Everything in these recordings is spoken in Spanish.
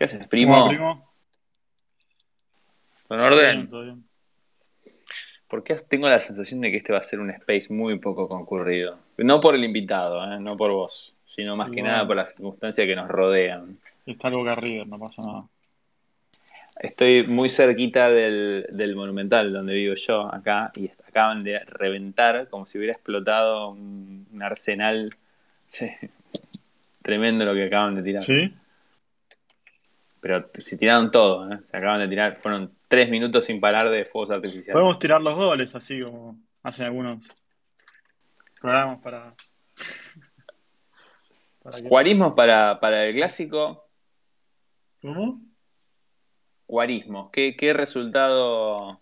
¿Qué haces, primo? ¿Cómo va, primo? ¿Con Todo orden? bien, todo bien. Porque tengo la sensación de que este va a ser un space muy poco concurrido. No por el invitado, ¿eh? no por vos, sino más Sí, que bueno. nada por las circunstancias que nos rodean. Está Boca River, no pasa nada. Estoy muy cerquita del, del Monumental, donde vivo yo, acá, y acaban de reventar como si hubiera explotado un, un arsenal. Sí, tremendo lo que acaban de tirar. ¿Sí? Pero se tiraron todo, ¿eh? se acaban de tirar, fueron tres minutos sin parar de fuegos artificiales. Podemos tirar los goles así como hacen algunos programas para. para para, para el clásico, ¿Cómo? guarismos. ¿Qué, qué resultado?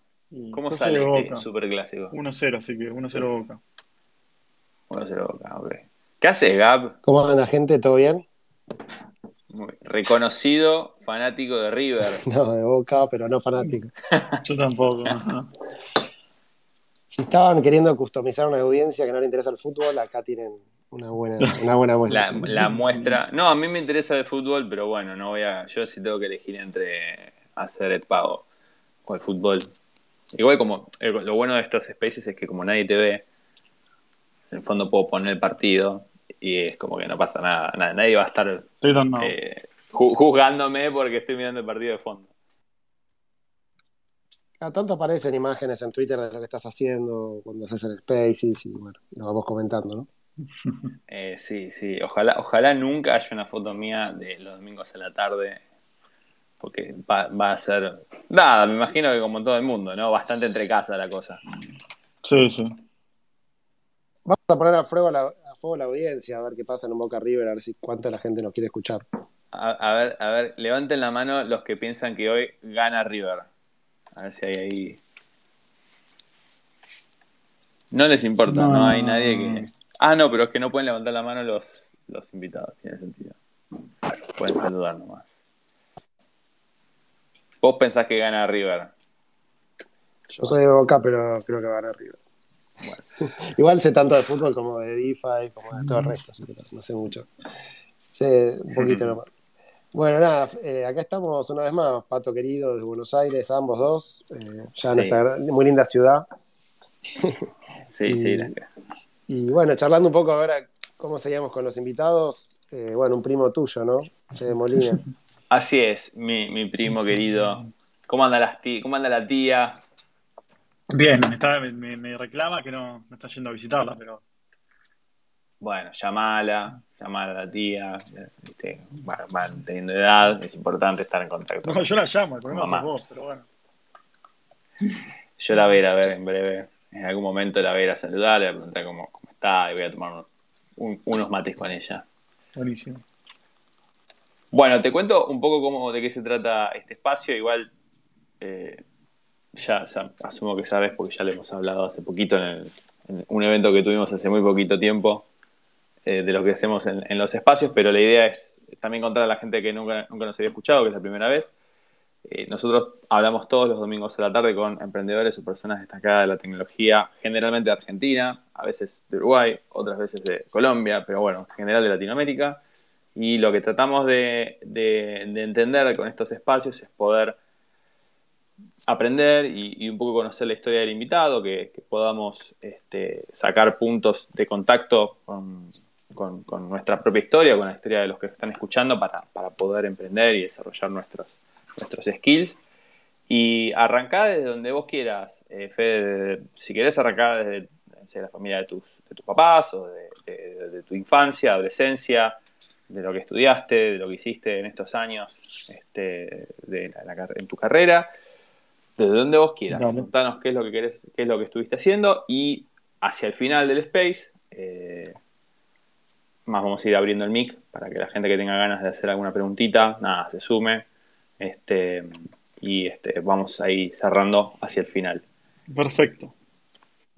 ¿Cómo sale este superclásico? 1-0, así que 1-0 Boca. 1-0 Boca, ok. ¿Qué hace Gab? ¿Cómo anda, gente? ¿Todo bien? Muy reconocido fanático de River. No, de boca, pero no fanático. Yo tampoco. ajá. Si estaban queriendo customizar una audiencia que no le interesa el fútbol, acá tienen una buena, una buena muestra. La, la muestra. No, a mí me interesa el fútbol, pero bueno, no voy a. Yo sí tengo que elegir entre hacer el pago o el fútbol. Igual como lo bueno de estos spaces es que como nadie te ve, en el fondo puedo poner el partido y es como que no pasa nada. na- Nadie va a estar eh, ju- juzgándome porque estoy mirando el partido de fondo. Cada tanto aparecen imágenes en Twitter de lo que estás haciendo cuando haces el Spaces y bueno, lo vamos comentando, ¿no? Eh, sí, sí. Ojalá, ojalá nunca haya una foto mía de los domingos a la tarde. Porque va, va a ser. Nada, me imagino que como todo el mundo, ¿no? Bastante entre casa la cosa. Sí, sí. Vamos a poner a fuego, la, fuego la audiencia, a ver qué pasa en un Boca River, a ver si cuánta la gente nos quiere escuchar. A, a ver, a ver, levanten la mano los que piensan que hoy gana River. A ver si hay ahí. No les importa, no, No. hay nadie que. Ah, no, pero es que no pueden levantar la mano los, los invitados, tiene sentido. Pueden saludar nomás. Vos pensás que gana River. Yo soy de Boca, pero creo que va a ganar River. Igual sé tanto de fútbol como de DeFi, como de todo el resto, así que no, no sé mucho. Sé un poquito nomás. Bueno, nada, eh, acá estamos una vez más, Pato querido, de Buenos Aires, ambos dos, eh, ya en Sí. esta gran- muy linda ciudad. Sí, Y- sí. la- Y bueno, charlando un poco ahora cómo seguíamos con los invitados, eh, bueno, un primo tuyo, ¿no? Fede Molina. Así es, mi, mi primo querido. ¿Cómo anda, las tí- ¿Cómo anda la tía? Bien, me, está- me- me- me reclama que no, no está yendo a visitarla, pero. Bueno, llamala, llamala a la tía. teniendo edad, es importante estar en contacto. No, yo la llamo, el problema sos vos, pero bueno. Yo la voy a ir a ver en breve. En algún momento la voy a ir a saludar, le voy a preguntar cómo, cómo está y voy a tomar un- unos mates con ella. Buenísimo. Bueno, te cuento un poco cómo, de qué se trata este espacio. Igual eh, ya, ya asumo que sabes porque ya le hemos hablado hace poquito en, el- en un evento que tuvimos hace muy poquito tiempo eh, de lo que hacemos en, en los espacios, pero la idea es también contar a la gente que nunca, nunca nos había escuchado, que es la primera vez. Eh, nosotros hablamos todos los domingos a la tarde con emprendedores o personas destacadas de la tecnología, generalmente de Argentina, a veces de Uruguay, otras veces de Colombia, pero bueno, en general de Latinoamérica. Y lo que tratamos de, de- de entender con estos espacios es poder aprender y, un poco conocer la historia del invitado, que, que podamos este, sacar puntos de contacto con, nuestra propia historia, con la historia de los que están escuchando para, poder emprender y desarrollar nuestros, nuestros skills. Y arrancá desde donde vos quieras, eh, Fede, si querés arrancar desde la familia de tus, de tus papás o de, tu infancia, adolescencia, de lo que estudiaste, de lo que hiciste en estos años este, de en tu carrera, desde donde vos quieras. Dale. Contanos qué es lo que querés, qué es lo que estuviste haciendo y hacia el final del space, eh, más vamos a ir abriendo el mic para que la gente que tenga ganas de hacer alguna preguntita, nada, se sume. Este, y este, vamos a ir cerrando hacia el final. Perfecto.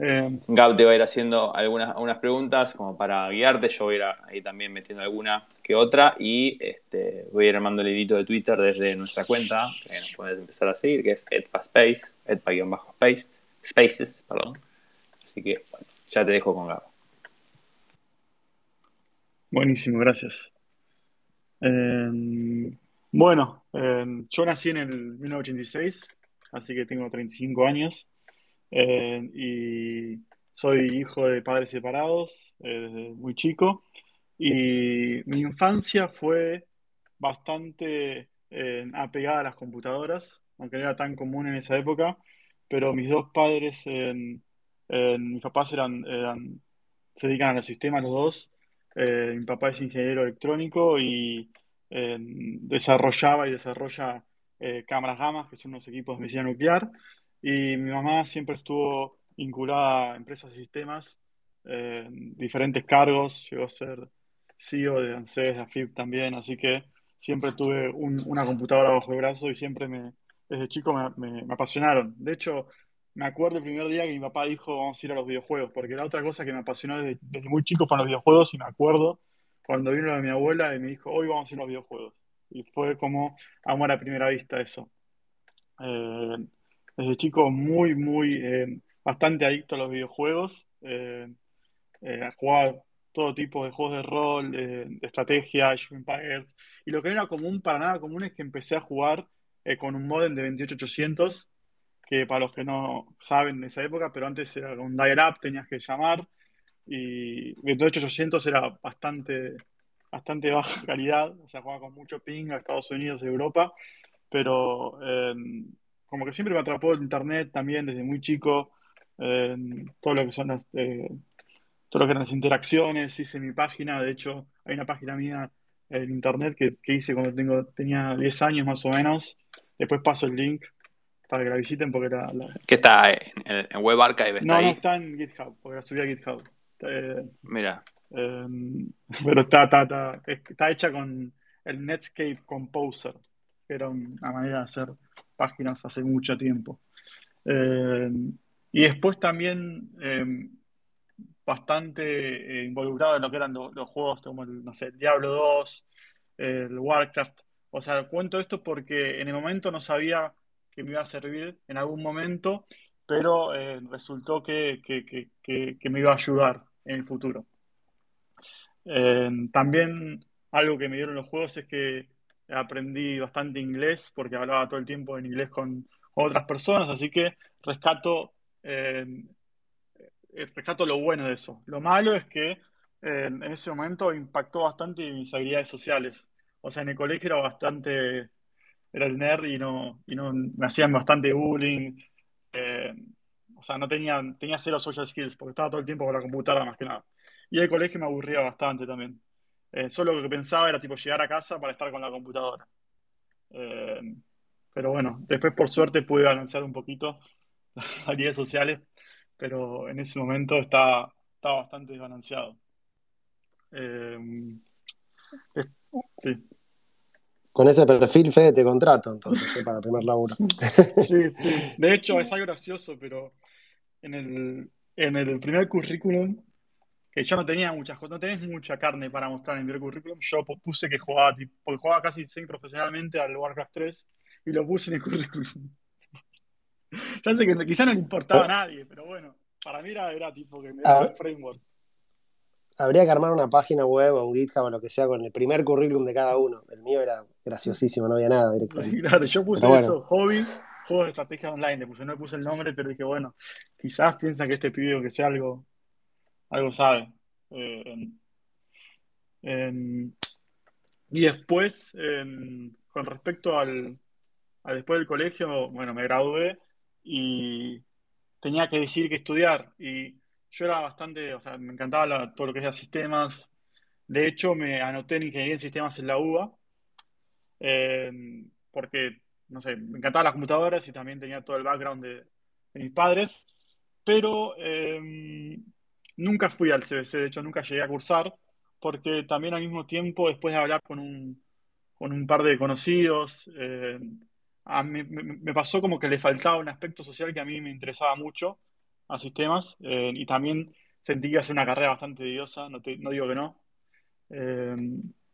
Eh, Gab te va a ir haciendo algunas, algunas preguntas como para guiarte. Yo voy a ir ahí también metiendo alguna que otra. Y este, voy a ir armando el hilito de Twitter desde nuestra cuenta, que nos puedes empezar a seguir, que es edpaspace, edpa-space, spaces, perdón. Así que, bueno, ya te dejo con Gab. buenísimo, gracias. Eh, bueno, Eh, yo nací en el 1986, así que tengo 35 años. Eh, y soy hijo de padres separados eh, desde muy chico. Y mi infancia fue bastante eh, apegada a las computadoras, aunque no era tan común en esa época. Pero mis dos padres, en- en- mis papás eran, eran- se dedican a los sistemas los dos. Eh, mi papá es ingeniero electrónico y desarrollaba y desarrolla eh, cámaras gamas, que son unos equipos de medicina nuclear. Y mi mamá siempre estuvo vinculada a empresas y sistemas, eh, diferentes cargos, llegó a ser CEO de ANSES, de AFIP también, así que siempre tuve un- una computadora bajo el brazo y siempre me, desde chico me, apasionaron. De hecho, me acuerdo el primer día que mi papá dijo vamos a ir a los videojuegos, porque la otra cosa que me apasionó desde, desde muy chico fueron los videojuegos y me acuerdo cuando vino de mi abuela y me dijo hoy vamos a ir a los videojuegos. Y fue como amor a primera vista eso. Eh, desde chico muy, muy, eh, bastante adicto a los videojuegos. Eh, eh, jugaba todo tipo de juegos de rol, de, estrategia, Empires. Y lo que no era común, para nada común, es que empecé a jugar eh, con un modem de 28800, que para los que no saben de esa época, pero antes era un dial-up, tenías que llamar, y 28800 era bastante, bastante baja calidad, o sea, jugaba con mucho ping a Estados Unidos y Europa, pero eh, como que siempre me atrapó el internet también desde muy chico, eh, todo lo que son las, eh, todo lo que eran las interacciones, hice mi página, de hecho, hay una página mía en internet que, que hice cuando tengo, tenía 10 años más o menos. Después paso el link para que la visiten porque la, la- ¿Qué está en, en Web Archive? ¿Está No, no está en GitHub, porque la subí a GitHub. Eh, Mira, eh, pero está, está, está, está hecha con el Netscape Composer, que era una manera de hacer páginas hace mucho tiempo. Eh, y después también eh, bastante eh, involucrado en lo que eran lo- los juegos como el, no sé, Diablo 2, el Warcraft. O sea, cuento esto porque en el momento no sabía que me iba a servir en algún momento, pero resultó que, que- que- me iba a ayudar en el futuro. También algo que me dieron los juegos es que aprendí bastante inglés porque hablaba todo el tiempo en inglés con, otras personas, así que rescato, eh, rescato lo bueno de eso. Lo malo es que eh, en ese momento impactó bastante mis habilidades sociales. O sea, en el colegio era bastante, era el nerd y no, y no me hacían bastante bullying. eh, o sea, no tenía, tenía cero social skills porque estaba todo el tiempo con la computadora más que nada. Y el colegio me aburría bastante también. Eh, solo lo que pensaba era tipo llegar a casa para estar con la computadora. Eh, pero bueno, después por suerte pude balancear un poquito las habilidades sociales, pero en ese momento estaba, estaba bastante desbalanceado. Eh, sí, Con ese perfil, Fede, te contrato, entonces, para el primer laburo. sí, sí. De hecho, es algo gracioso, pero en el, en el primer currículum, que yo no tenía muchas no tenés mucha carne para mostrar en primer currículum, yo pu- puse que jugaba, tipo, porque jugaba casi semi profesionalmente al Warcraft 3 y lo puse en el currículum. Ya sé que quizá no le importaba a nadie, pero bueno, para mí era, era tipo que me daba el framework. Habría que armar una página web o un GitHub o lo que sea con el primer currículum de cada uno. El mío era graciosísimo, no había nada directamente. Claro, yo puse bueno. eso, hobby, juegos de estrategia online, le puse, no le puse el nombre, pero dije, bueno, quizás piensan que este pibe que sea algo, algo sabe. Eh, y después, con respecto al, después del colegio, bueno, me gradué y tenía que decidir qué estudiar. Y yo era bastante, o sea, me encantaba todo lo que era sistemas. De hecho, me anoté en ingeniería en sistemas en la UBA, porque, no sé, me encantaban las computadoras y también tenía todo el background de, mis padres. Pero eh, nunca fui al CBC, de hecho, nunca llegué a cursar, porque también al mismo tiempo, después de hablar con un, con un par de conocidos, eh, me, pasó como que le faltaba un aspecto social que a mí me interesaba mucho a sistemas eh, y también sentí que ser una carrera bastante tediosa, no, te- digo que no. Eh,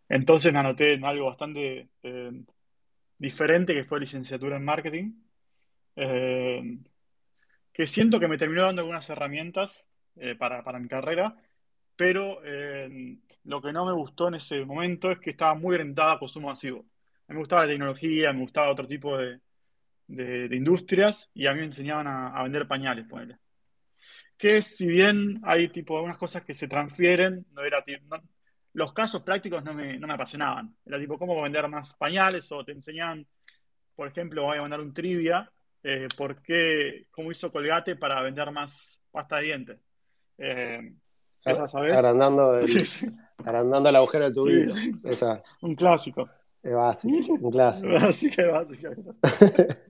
entonces me anoté en algo bastante diferente que fue licenciatura en marketing, que siento que me terminó dando algunas herramientas eh, para, para mi carrera, pero eh, lo que no me gustó en ese momento es que estaba muy orientada a consumo masivo. A mí me gustaba la tecnología, me gustaba otro tipo de, de, industrias y a mí me enseñaban a, vender pañales, ponele. Que si bien hay tipo algunas cosas que se transfieren, no era los casos prácticos no me, no me apasionaban. Era tipo cómo vender más pañales o te enseñaban, por ejemplo, voy a mandar un trivia, eh, por qué, cómo hizo Colgate para vender más pasta de dientes. Eh, esa, ¿sabes? Agrandando el, agrandando el agujero de tu vida. Esa. Un clásico. Es básico, un clásico. Básico, básico.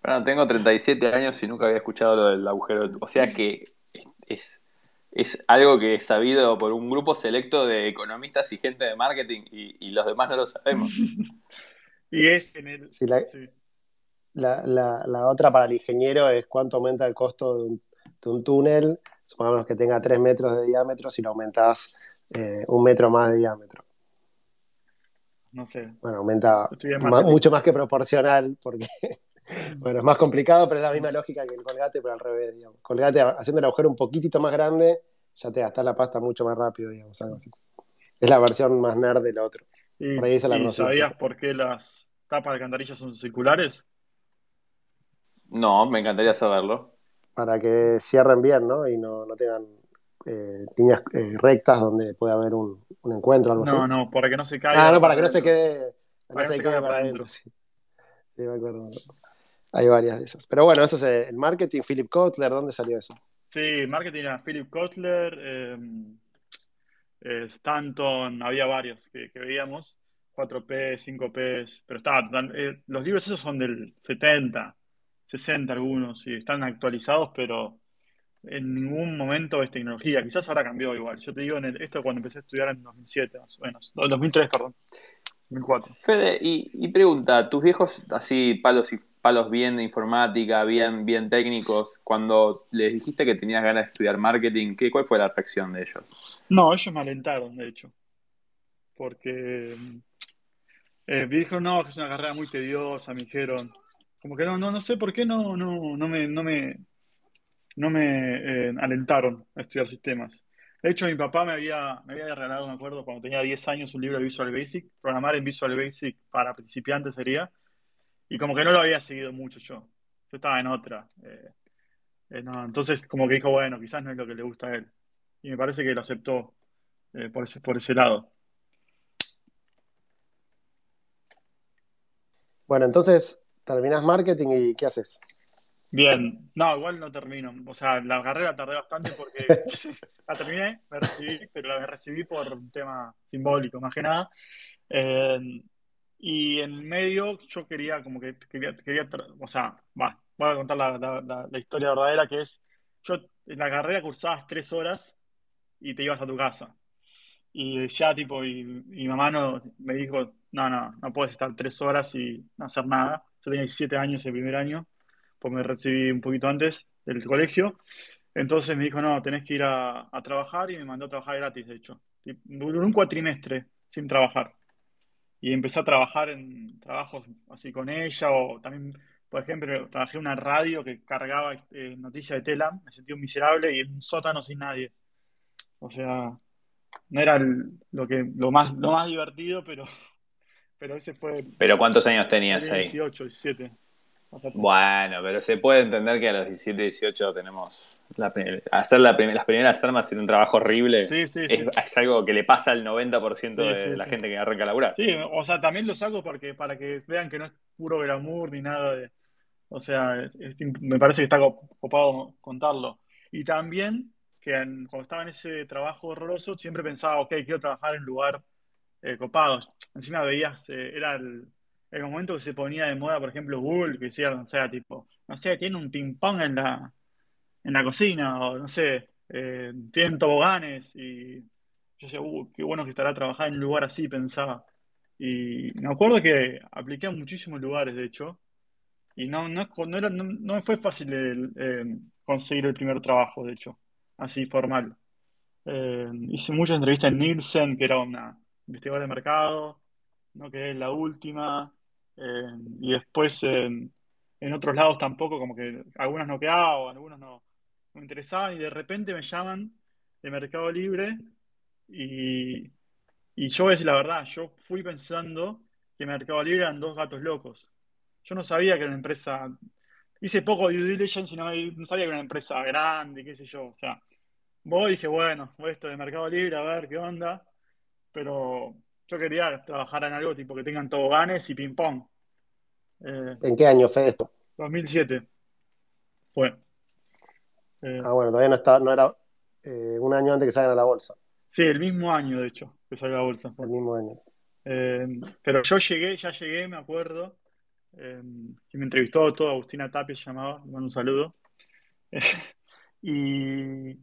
Bueno, tengo 37 años y nunca había escuchado lo del agujero. O sea que es, es algo que es sabido por un grupo selecto de economistas y gente de marketing y, los demás no lo sabemos. y es en el... la, la, la, otra para el ingeniero es cuánto aumenta el costo de un, de un túnel, supongamos que tenga 3 metros de diámetro, si lo aumentas eh, un metro más de diámetro. No sé. Bueno, aumenta mucho más que proporcional, porque bueno, es más complicado, pero es la misma lógica que el colgate, pero al revés, digamos. Colgate haciendo el agujero un poquitito más grande, ya te gastas la pasta mucho más rápido, digamos, algo así. Es la versión más nerd del otro. ¿Y, por sabías por qué las tapas de alcantarillas son circulares? No, me encantaría saberlo. Para que cierren bien, ¿no? Y no, no tengan eh, líneas eh, rectas donde puede haber un, un encuentro, algo no, así. No, no, para que no se caiga. Ah, no, para que no se quede, para no se, quede para adentro. Sí. sí, me acuerdo. Hay varias de esas. Pero bueno, eso es el marketing. Philip Kotler, ¿dónde salió eso? Sí, marketing a Philip Kotler, em, eh, Stanton, había varios que, veíamos. 4P, 5P, pero estaba, eh, los libros esos son del 70, 60 algunos, y están actualizados, pero en ningún momento es tecnología. Quizás ahora cambió igual. Yo te digo, en esto cuando empecé a estudiar en 2007, más o menos. 2003, perdón. 2004. Fede, y, pregunta, ¿tus viejos así palos y palos bien de informática, bien, bien técnicos, cuando les dijiste que tenías ganas de estudiar marketing, ¿qué, ¿cuál fue la reacción de ellos? No, ellos me alentaron, de hecho. Porque eh, me dijeron, no, que es una carrera muy tediosa, me dijeron. Como que no, no, no sé por qué no, no, no me, no me, no me eh, alentaron a estudiar sistemas. De hecho, mi papá me había, me había regalado, me acuerdo, cuando tenía 10 años, un libro de Visual Basic. Programar en Visual Basic para principiantes sería. Y como que no lo había seguido mucho yo. Yo estaba en otra. Eh, eh, entonces, como que dijo, bueno, quizás no es lo que le gusta a él. Y me parece que lo aceptó por, ese, por ese lado. Bueno, entonces, terminas marketing y ¿qué haces? Bien, no, igual no termino. O sea, la carrera tardé bastante porque la terminé, me recibí, pero la recibí por un tema simbólico, más que nada. Eh, y en medio yo quería, como que quería, quería o sea, va, voy a contar la, historia verdadera que es, yo en la carrera cursabas tres horas y te ibas a tu casa. Y ya tipo, y, mi mamá no, me dijo, no, no, no puedes estar tres horas y no hacer nada. Yo tenía 17 años el primer año pues me recibí un poquito antes del colegio. Entonces me dijo, no, tenés que ir a, trabajar y me mandó a trabajar gratis, de hecho. Duró un cuatrimestre sin trabajar. Y empecé a trabajar en trabajos así con ella o también, por ejemplo, trabajé en una radio que cargaba eh, noticias de Telam, me sentí un miserable y en un sótano sin nadie. O sea, no era lo, que, lo, más, lo más divertido, pero, pero ese fue... ¿Pero cuántos años tenías ahí? 18, 17. Bueno, pero se puede entender que a los 17, 18 tenemos. hacer las primeras armas en un trabajo horrible es, algo que le pasa al 90% de la gente que arranca a laburar. Sí, o sea, también lo saco porque, para que vean que no es puro glamour ni nada de. O sea, me parece que está copado contarlo. Y también que cuando estaba en ese trabajo horroroso, siempre pensaba, ok, quiero trabajar en lugar eh, copado. Encima veías, eh, era el momento que se ponía de moda, por ejemplo, Google, que decía, o sea, tipo, no sé, tiene un ping-pong en la, en la cocina, o no sé, eh, tienen toboganes, y yo decía, uh, qué bueno que estará trabajando en un lugar así, pensaba. Y me acuerdo que apliqué a muchísimos lugares, de hecho, y no, no, no, era, no, fue fácil eh, conseguir el primer trabajo, de hecho, así formal. Hice muchas entrevistas en Nielsen, que era una investigadora de mercado, no quedé en la última. Eh, y después en otros lados tampoco, como que algunas no quedaban, algunos no, me interesaban, y de repente me llaman de Mercado Libre y, y yo voy a decir la verdad, yo fui pensando que Mercado Libre eran dos gatos locos. Yo no sabía que era una empresa. Hice poco due diligence y no, no sabía que era una empresa grande, qué sé yo. O sea, voy y dije, bueno, voy esto de Mercado Libre, a ver qué onda. Pero yo quería trabajar en algo tipo que tengan toboganes y ping-pong. Eh, ¿En qué año fue esto? 2007. Fue. Eh, ah, bueno, todavía no, estaba, no era eh, un año antes que salgan a la bolsa. Sí, el mismo año, de hecho, que salió a la bolsa. El mismo año. pero yo llegué, ya llegué, me acuerdo. que me entrevistó todo, Agustina Tapia se llamaba, le mando un saludo. y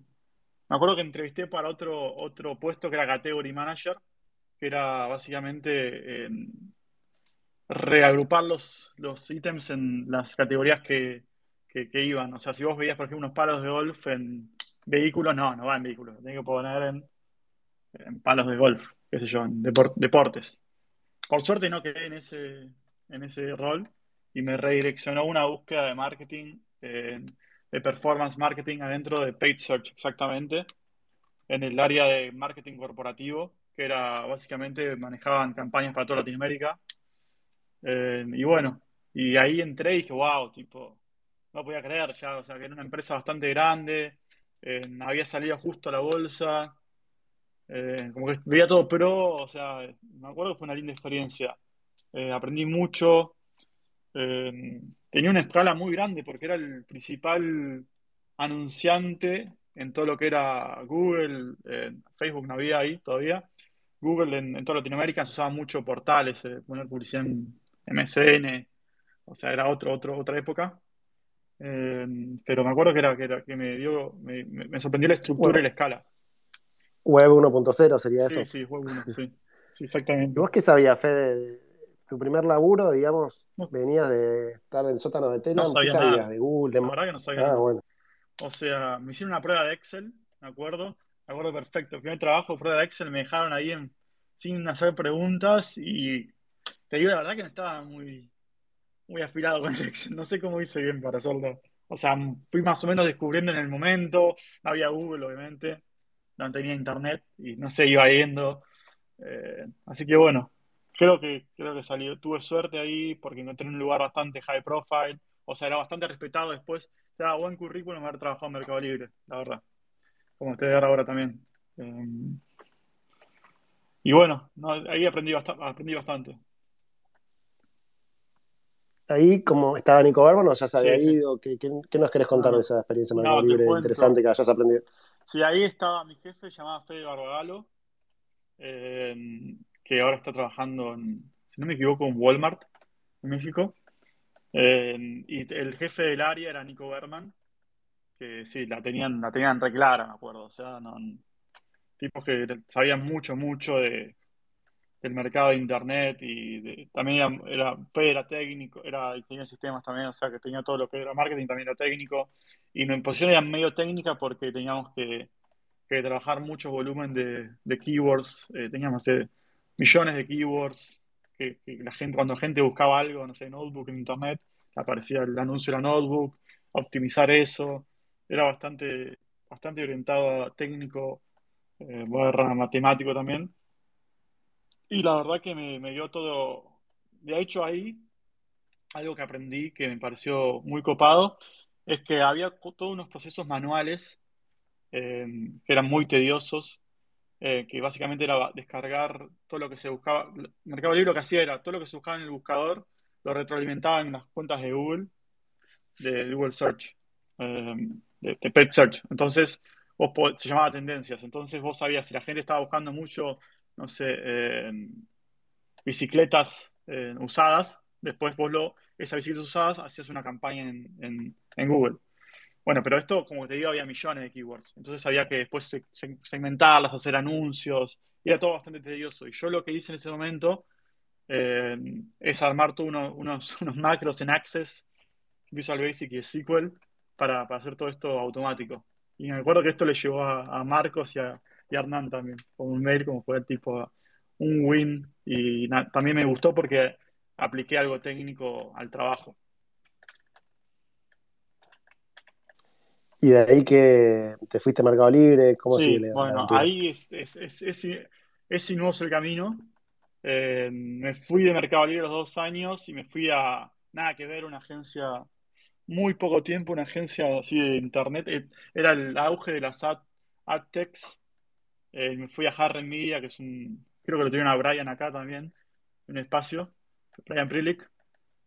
me acuerdo que entrevisté para otro, otro puesto que era Category Manager, que era básicamente reagrupar los, los ítems en las categorías que, iban. O sea, si vos veías, por ejemplo, unos palos de golf en vehículos, no, no va en vehículos, tenés que poner en, en palos de golf, qué sé yo, en deportes. Por suerte no quedé en ese, en ese rol y me redireccionó una búsqueda de marketing, performance marketing adentro de paid search, exactamente, en el área de marketing corporativo, que era básicamente manejaban campañas para toda Latinoamérica eh, y bueno, y ahí entré y dije, wow, tipo, no podía creer ya, o sea, que era una empresa bastante grande, eh, había salido justo a la bolsa, eh, como que veía todo pro, o sea, me acuerdo que fue una linda experiencia. aprendí mucho, tenía una escala muy grande porque era el principal anunciante en todo lo que era Google, Facebook no había ahí todavía. Google en, toda Latinoamérica se usaba mucho portales, poner publicidad en MSN, o sea, era otro, otro, otra época. Eh, pero me acuerdo que era, que, era, que me dio, me, sorprendió la estructura y la escala. Web 1.0 sería eso. Sí, sí, Web 1, sí. sí. exactamente. ¿Y vos qué sabías, Fede? Tu primer laburo, digamos, venías de estar en el sótano de Telegram, no ¿qué sabías? De Google, La verdad que no sabía ah, nada. Bueno. O sea, me hicieron una prueba de Excel, me acuerdo, me acuerdo perfecto. Primer trabajo, prueba de Excel, me dejaron ahí en, sin hacer preguntas y te digo la verdad que no estaba muy, muy afilado con el Excel. No sé cómo hice bien para hacerlo. O sea, fui más o menos descubriendo en el momento. No había Google, obviamente. No tenía internet y no sé, iba yendo. Eh, así que bueno, creo que, creo que salió. Tuve suerte ahí porque encontré un lugar bastante high profile. O sea, era bastante respetado después. O sea, buen currículum haber trabajado en Mercado Libre, la verdad. Como ustedes ahora también. Eh, y bueno, ahí aprendí, aprendí bastante ahí como estaba Nico Berman o ya se había ido? ¿Qué, nos querés contar de esa experiencia Mercado Libre interesante que hayas aprendido? Sí, ahí estaba mi jefe llamado Fede Barbagalo, eh, que ahora está trabajando, en, si no me equivoco, en Walmart, en México. Eh, y el jefe del área era Nico Berman, que sí, la tenían, la tenían reclara, me acuerdo. O sea, no, tipos que sabían mucho, mucho de, del mercado de internet y también era, era, técnico, era ingeniero de sistemas también, o sea que tenía todo lo que era marketing, también era técnico. Y mi posición era medio técnica porque teníamos que, trabajar mucho volumen de, keywords, eh, teníamos eh, millones de keywords, que, la gente, cuando la gente buscaba algo, no sé, notebook en internet, aparecía el anuncio de la notebook, optimizar eso, era bastante, bastante orientado a técnico, eh, matemático también. Y la verdad que me, dio todo, de hecho ahí, algo que aprendí que me pareció muy copado, es que había todos unos procesos manuales eh, que eran muy tediosos, eh, que básicamente era descargar todo lo que se buscaba. Mercado Libre lo que hacía era todo lo que se buscaba en el buscador, lo retroalimentaba en las cuentas de Google, de Google Search, eh, de, de, Pet Search. Entonces, vos se llamaba tendencias. Entonces vos sabías si la gente estaba buscando mucho no sé, bicicletas eh, usadas, después vos lo, esas bicicletas usadas hacías una campaña en, Google. Bueno, pero esto, como te digo, había millones de keywords. Entonces había que después segmentarlas, hacer anuncios. Era todo bastante tedioso. Y yo lo que hice en ese momento eh, es armar todos unos, macros en Access, Visual Basic y SQL para, hacer todo esto automático. Y me acuerdo que esto le llevó a Marcos y a, y Hernán también, con un mail como fue tipo un win y también me gustó porque apliqué algo técnico al trabajo. ¿Y de ahí que te fuiste a Mercado Libre? ¿Cómo sí, Bueno, ahí es, es, es, sinuoso el camino. Eh, me fui de Mercado Libre los dos años y me fui a, nada que ver, una agencia, muy poco tiempo, una agencia así de internet. Eh, era el auge de las ad. Eh, me fui a Harren Media, que es un, creo que lo tienen a Brian acá también, un espacio, Brian Prilick.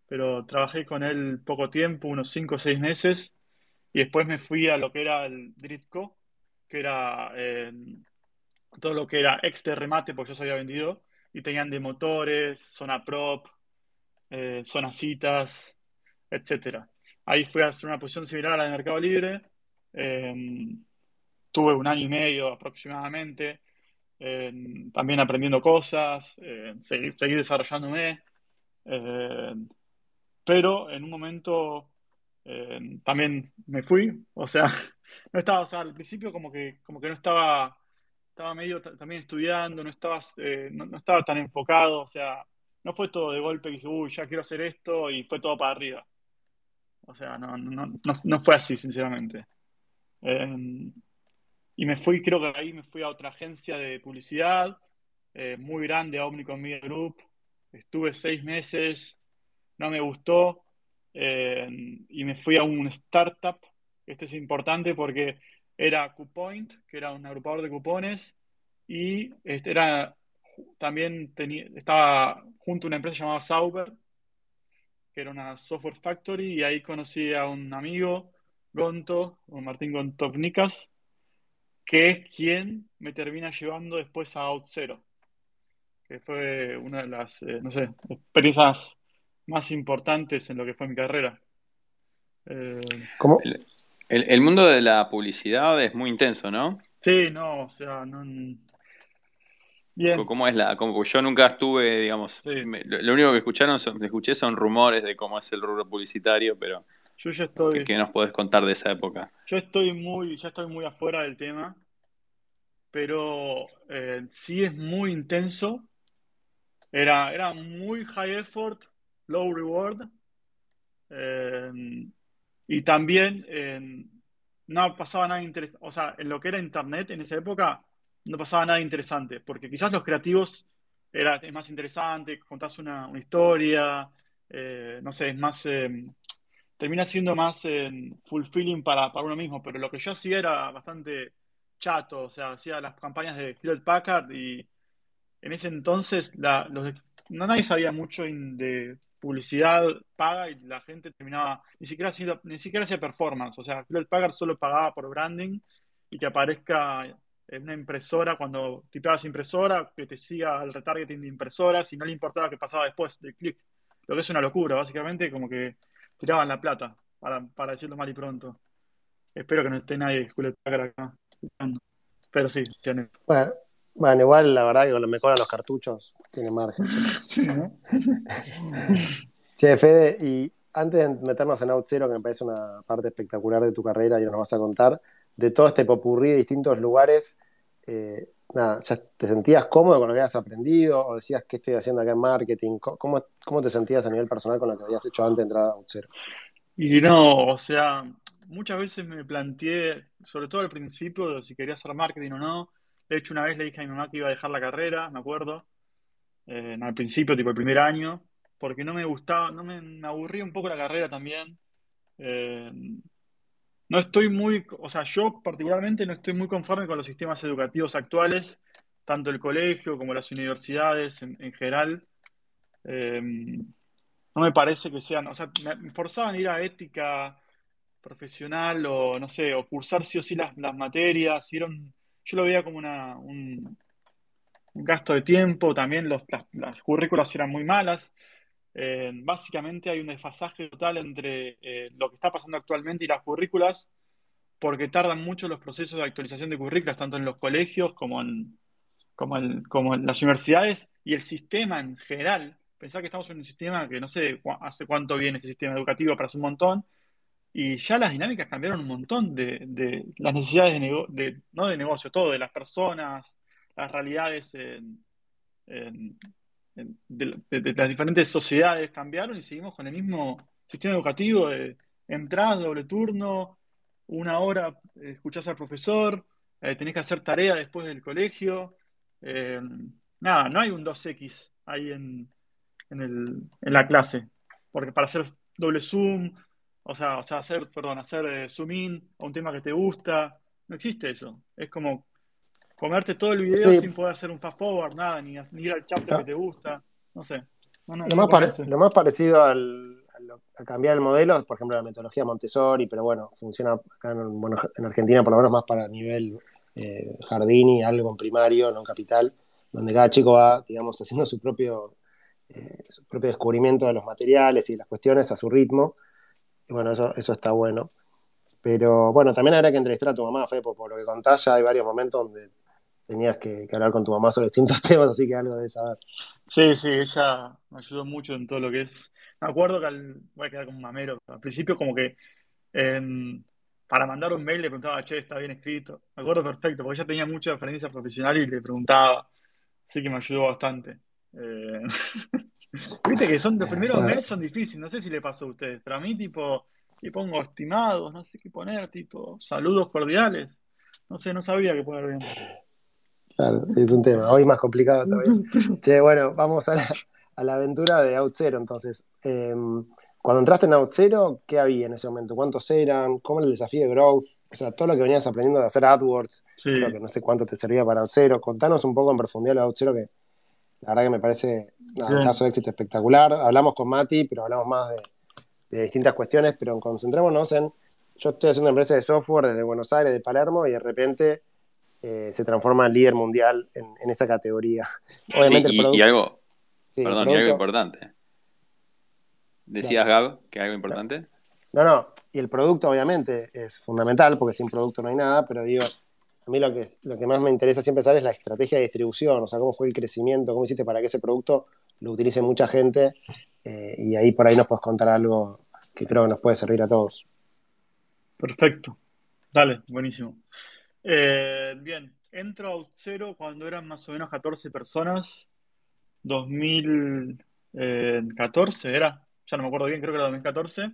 Pero trabajé con él poco tiempo, unos 5 o 6 meses. Y después me fui a lo que era el Dritco, que era todo lo que era ex de porque yo se había vendido y tenían de motores, zona prop, eh, zona citas, etc. Ahí fui a hacer una posición similar a la de Mercado Libre. Em, tuve un año y medio aproximadamente, em, también aprendiendo cosas, em, seguí, desarrollándome. pero en un momento también me fui, o sea, no estaba, o sea, al principio como que, como que no estaba estaba medio también estudiando, no, estabas, eh, no, estaba tan enfocado, o sea, no fue todo de golpe que dije, uy, ya quiero hacer esto y fue todo para arriba. O sea, no, no, fue así, sinceramente. Em, y me fui, creo que ahí me fui a otra agencia de publicidad, eh, muy grande, a Omnicom Media Group. Estuve seis meses, no me gustó, em, y me fui a un startup. Este es importante porque era Coupoint, que era un agrupador de cupones, y este, era también tenía, estaba junto a una empresa llamada Sauber, que era una software factory, y ahí conocí a un amigo, Gonto, o Martín Gontovnikas, que es quien me termina llevando después a OutZero, que fue una de las, eh, no sé, experiencias más importantes en lo que fue mi carrera. Eh, ¿Cómo? El, mundo de la publicidad es muy intenso, ¿no? Sí, no, o sea, no. Bien. ¿Cómo es la.? Como, yo nunca estuve, digamos. lo, único que escucharon son, escuché son rumores de cómo es el rubro publicitario, pero. Yo ya estoy. ¿Qué, nos podés contar de esa época? Yo estoy muy, ya estoy muy afuera del tema, pero eh, sí es muy intenso. Era, era muy high effort, low reward. Eh, y también no pasaba nada interesante, o sea, en lo que era Internet en esa época no pasaba nada interesante, porque quizás los creativos era, es más interesante, contás una, una historia, eh, no sé, es más, eh, termina siendo más fulfilling para, para uno mismo, pero lo que yo hacía era bastante chato, o sea, hacía las campañas de Hewlett Packard y en ese entonces la, no nadie sabía mucho de publicidad paga y la gente terminaba, ni siquiera, haciendo, ni siquiera hacía performance, o sea, el Pagar solo pagaba por branding y que aparezca en una impresora cuando tipeabas impresora, que te siga el retargeting de impresoras y no le importaba qué pasaba después del clic. Lo que es una locura, básicamente como que tiraban la plata, para, para decirlo mal y pronto. Espero que no esté nadie de Pagar acá. Pero sí, tiene. Bueno, bueno, igual la verdad que con lo mejor a los cartuchos tiene margen. che, Fede, y antes de meternos en Out Zero, que me parece una parte espectacular de tu carrera y nos vas a contar, de todo este popurrí de distintos lugares, eh, nada, ¿ya te sentías cómodo con lo que habías aprendido? ¿O decías qué estoy haciendo acá en marketing? ¿Cómo, cómo te sentías a nivel personal con lo que habías hecho antes de entrar a Out Zero? Y no, o sea, muchas veces me planteé, sobre todo al principio, si quería hacer marketing o no, de hecho, una vez le dije a mi mamá que iba a dejar la carrera, me acuerdo, eh, al principio, tipo el primer año, porque no me gustaba, no me, me aburría un poco la carrera también. Eh, no estoy muy, o sea, yo particularmente no estoy muy conforme con los sistemas educativos actuales, tanto el colegio como las universidades en, general. Eh, no me parece que sean, o sea, me forzaban a ir a ética profesional o no sé, o cursar sí o sí las, las materias, yo lo veía como una, un, gasto de tiempo, también los, las, currículas eran muy malas. Eh, básicamente hay un desfasaje total entre eh, lo que está pasando actualmente y las currículas, porque tardan mucho los procesos de actualización de currículas, tanto en los colegios como en, como como en las universidades y el sistema en general. Pensar que estamos en un sistema que no sé hace cuánto viene ese sistema educativo, pero hace un montón, y ya las dinámicas cambiaron un montón de, las necesidades de, de, no de negocio, todo, de las personas, las realidades de, las diferentes sociedades cambiaron y seguimos con el mismo sistema educativo de entrada, doble turno, una hora escuchás al profesor, eh, tenés que hacer tarea después del colegio. Eh, nada, no hay un 2X ahí en, en, la clase. Porque para hacer doble zoom, o sea, o sea hacer, perdón, hacer eh, zoom in a un tema que te gusta, no existe eso. Es como comerte todo el video sin poder hacer un fast forward, nada, ni, ir al chapter que te gusta, no sé. lo, más lo, más parecido al, a, cambiar el modelo es, por ejemplo, la metodología Montessori, pero bueno, funciona acá en, bueno, en Argentina por lo menos más para nivel eh, jardín y algo en primario, no en capital, donde cada chico va, digamos, haciendo su propio, eh, su propio descubrimiento de los materiales y las cuestiones a su ritmo. Y bueno, eso, eso está bueno. Pero bueno, también habrá que entrevistar a tu mamá, Fepo, por lo que contás, ya hay varios momentos donde tenías que, hablar con tu mamá sobre distintos temas, así que algo de saber. Sí, sí, ella me ayudó mucho en todo lo que es. Me acuerdo que al, voy a quedar como mamero. Al principio, como que para mandar un mail le preguntaba, che, está bien escrito. Me acuerdo perfecto, porque ella tenía mucha experiencia profesional y le preguntaba. Así que me ayudó bastante. Eh, viste que son los primeros meses son difíciles, no sé si le pasó a ustedes, pero a mí, tipo, le pongo estimados, no sé qué poner, tipo, saludos cordiales. No sé, no sabía qué poner bien. Claro, sí, es un tema. Hoy más complicado todavía. che, bueno, vamos a la, aventura de Out Zero, entonces. Em, cuando entraste en Out Zero, ¿qué había en ese momento? ¿Cuántos eran? ¿Cómo era el desafío de growth? O sea, todo lo que venías aprendiendo de hacer AdWords, creo que no sé cuánto te servía para Out Zero. Contanos un poco en profundidad de Out Zero, que la verdad que me parece un caso de éxito espectacular. Hablamos con Mati, pero hablamos más de, distintas cuestiones, pero concentrémonos en, yo estoy haciendo empresa de software desde Buenos Aires, de Palermo, y de repente eh, se transforma en líder mundial en, esa categoría. Obviamente y, el producto, y algo, perdón, y algo importante. ¿Decías, Gab, que algo importante? No, no, y el producto obviamente es fundamental, porque sin producto no hay nada, pero digo, a mí lo que, lo que más me interesa siempre saber es la estrategia de distribución, o sea, cómo fue el crecimiento, cómo hiciste para que ese producto lo utilice mucha gente, eh, y ahí por ahí nos puedes contar algo que creo que nos puede servir a todos. Perfecto. Dale, buenísimo. Eh, bien, entro a cero cuando eran más o menos 14 personas. 2014 era, ya no me acuerdo bien, creo que era 2014.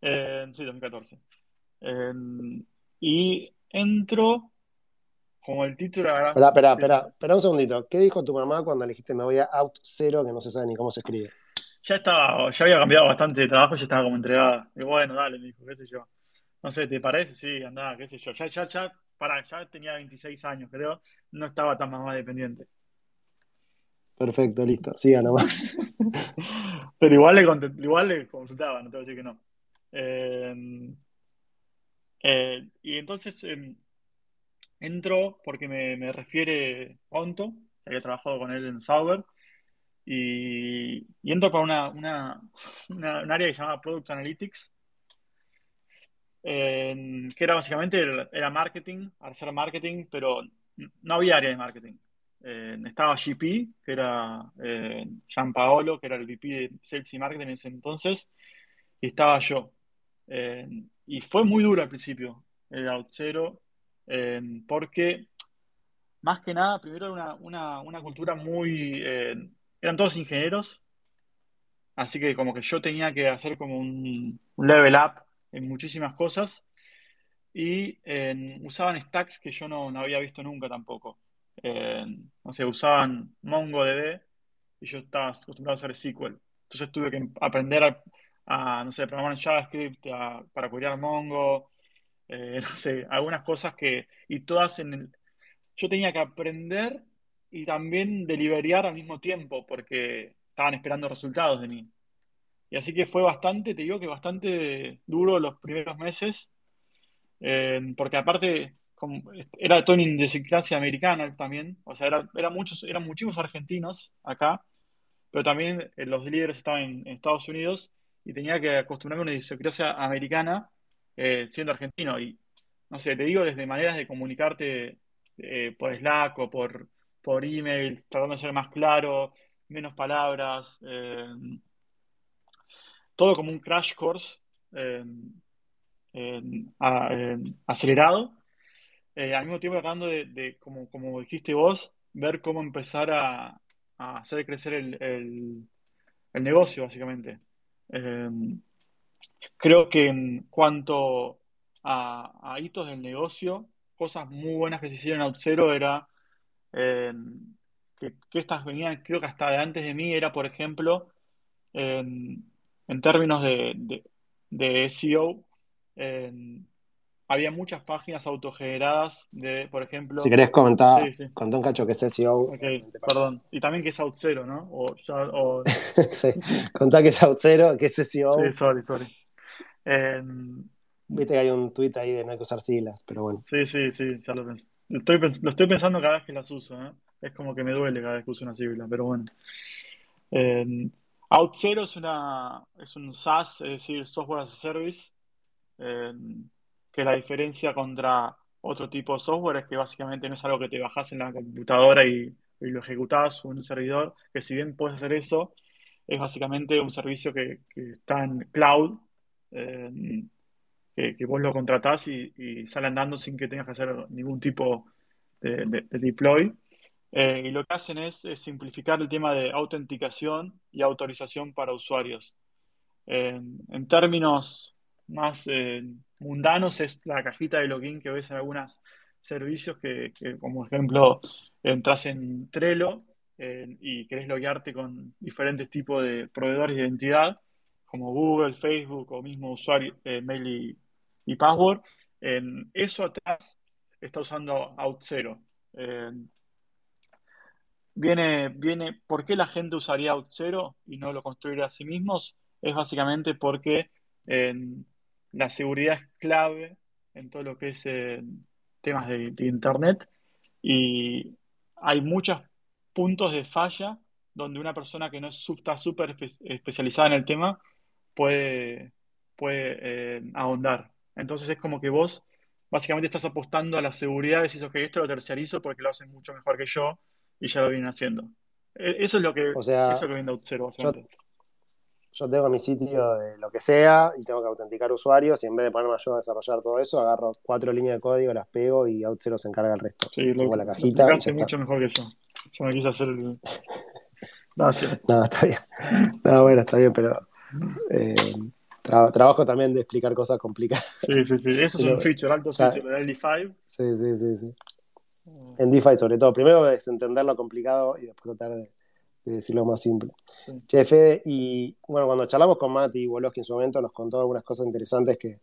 Eh, sí, 2014. y entro como el título era. Espera, espera, espera, espera un segundito. ¿Qué dijo tu mamá cuando elegiste me voy a Out Zero, que no se sabe ni cómo se escribe? Ya estaba, ya había cambiado bastante de trabajo, ya estaba como entregada. Y bueno, dale, me dijo, qué sé yo. No sé, ¿te parece? Sí, andá, qué sé yo. Ya, ya, ya para, ya tenía 26 años, creo, no estaba tan más dependiente. Perfecto, listo, siga nomás. Pero igual le, igual le consultaba, no te voy a decir que no. Em, eh, y entonces eh, entro porque me, refiere Onto, que había trabajado con él en Sauber, y, y entro para una, una, un área que se llama Product Analytics, que era básicamente era marketing, hacer marketing, pero no había área de marketing. estaba GP, que era eh, Paolo, que era el VP de Sales y Marketing en ese entonces, y estaba yo. y fue muy duro al principio, el out zero, porque más que nada, primero era una, cultura muy... eran todos ingenieros, así que como que yo tenía que hacer como un level up en muchísimas cosas y usaban stacks que yo no, había visto nunca tampoco. no sé, usaban MongoDB y yo estaba acostumbrado a usar SQL. Entonces tuve que aprender a, no sé, programar en JavaScript para cuidar Mongo, eh, sé, algunas cosas que, y todas en yo tenía que aprender y también deliberiar al mismo tiempo porque estaban esperando resultados de mí. Y así que fue bastante, te digo que bastante duro los primeros meses, eh, porque aparte era todo en idiosincrasia americana también, o sea, era, muchos, eran muchísimos argentinos acá, pero también eh, los líderes estaban en, Estados Unidos y tenía que acostumbrarme a una idiosincrasia americana eh, siendo argentino. Y no sé, te digo desde maneras de comunicarte por Slack o por, por email, tratando de ser más claro, menos palabras todo como un crash course acelerado, eh, al mismo tiempo tratando de, como, como, dijiste vos, ver cómo empezar a, hacer crecer el, negocio, básicamente. Creo que en cuanto a, hitos del negocio, cosas muy buenas que se hicieron a Outzero era em, que, estas venían, creo que hasta de antes de mí, era, por ejemplo, en, términos de, de, SEO, había muchas páginas autogeneradas de, por ejemplo... Si querés comentar, sí, un cacho que es SEO. perdón. Y también que es OutZero, ¿no? O, o... sí, contá que es OutZero, que es SEO. Sí, sorry, sorry. Viste que hay un tweet ahí de no hay que usar siglas, pero bueno. Sí, sí, sí, ya lo, estoy, lo estoy pensando cada vez que las uso, ¿eh? Es como que me duele cada vez que uso una sigla, pero bueno. Eh, OutZero es, una, es un SaaS, es decir, Software as a Service, que la diferencia contra otro tipo de software es que básicamente no es algo que te bajas en la computadora y, lo ejecutás en un servidor, que si bien puedes hacer eso, es básicamente un servicio que, está en cloud, que, vos lo contratás y, sale andando sin que tengas que hacer ningún tipo de, deploy. Eh, y lo que hacen es, simplificar el tema de autenticación y autorización para usuarios. en términos más eh, mundanos es la cajita de login que ves en algunos servicios que, como ejemplo, entras en Trello y querés loguearte con diferentes tipos de proveedores de identidad, como Google, Facebook o mismo usuario, eh, mail y, password. En eso atrás está usando OutZero. viene, viene, ¿Por qué la gente usaría OutZero y no lo construiría a sí mismos? Es básicamente porque la seguridad es clave en todo lo que es eh, temas de, Internet y hay muchos puntos de falla donde una persona que no está súper especializada en el tema puede, puede eh, ahondar. Entonces es como que vos básicamente estás apostando a la seguridad, decís, ok, esto lo terciarizo porque lo hacen mucho mejor que yo y ya lo vienen haciendo. E, eso es lo que, o sea, eso que viene básicamente yo tengo mi sitio de lo que sea y tengo que autenticar usuarios y en vez de ponerme yo a desarrollar todo eso, agarro cuatro líneas de código, las pego y OutZero se encarga del resto. Sí, lo, la cajita. Lo mucho mejor que yo. Yo me quise hacer el... No, está bien. No, bueno, está bien, pero eh, trabajo también de explicar cosas complicadas. Sí, sí, sí. Eso es un feature, alto feature de DeFi. Sí, sí, sí, sí. En DeFi sobre todo. Primero es entender lo complicado y después tratar de decirlo más simple. Chefe, y bueno, cuando charlamos con Mati y Woloski en su momento, nos contó algunas cosas interesantes que,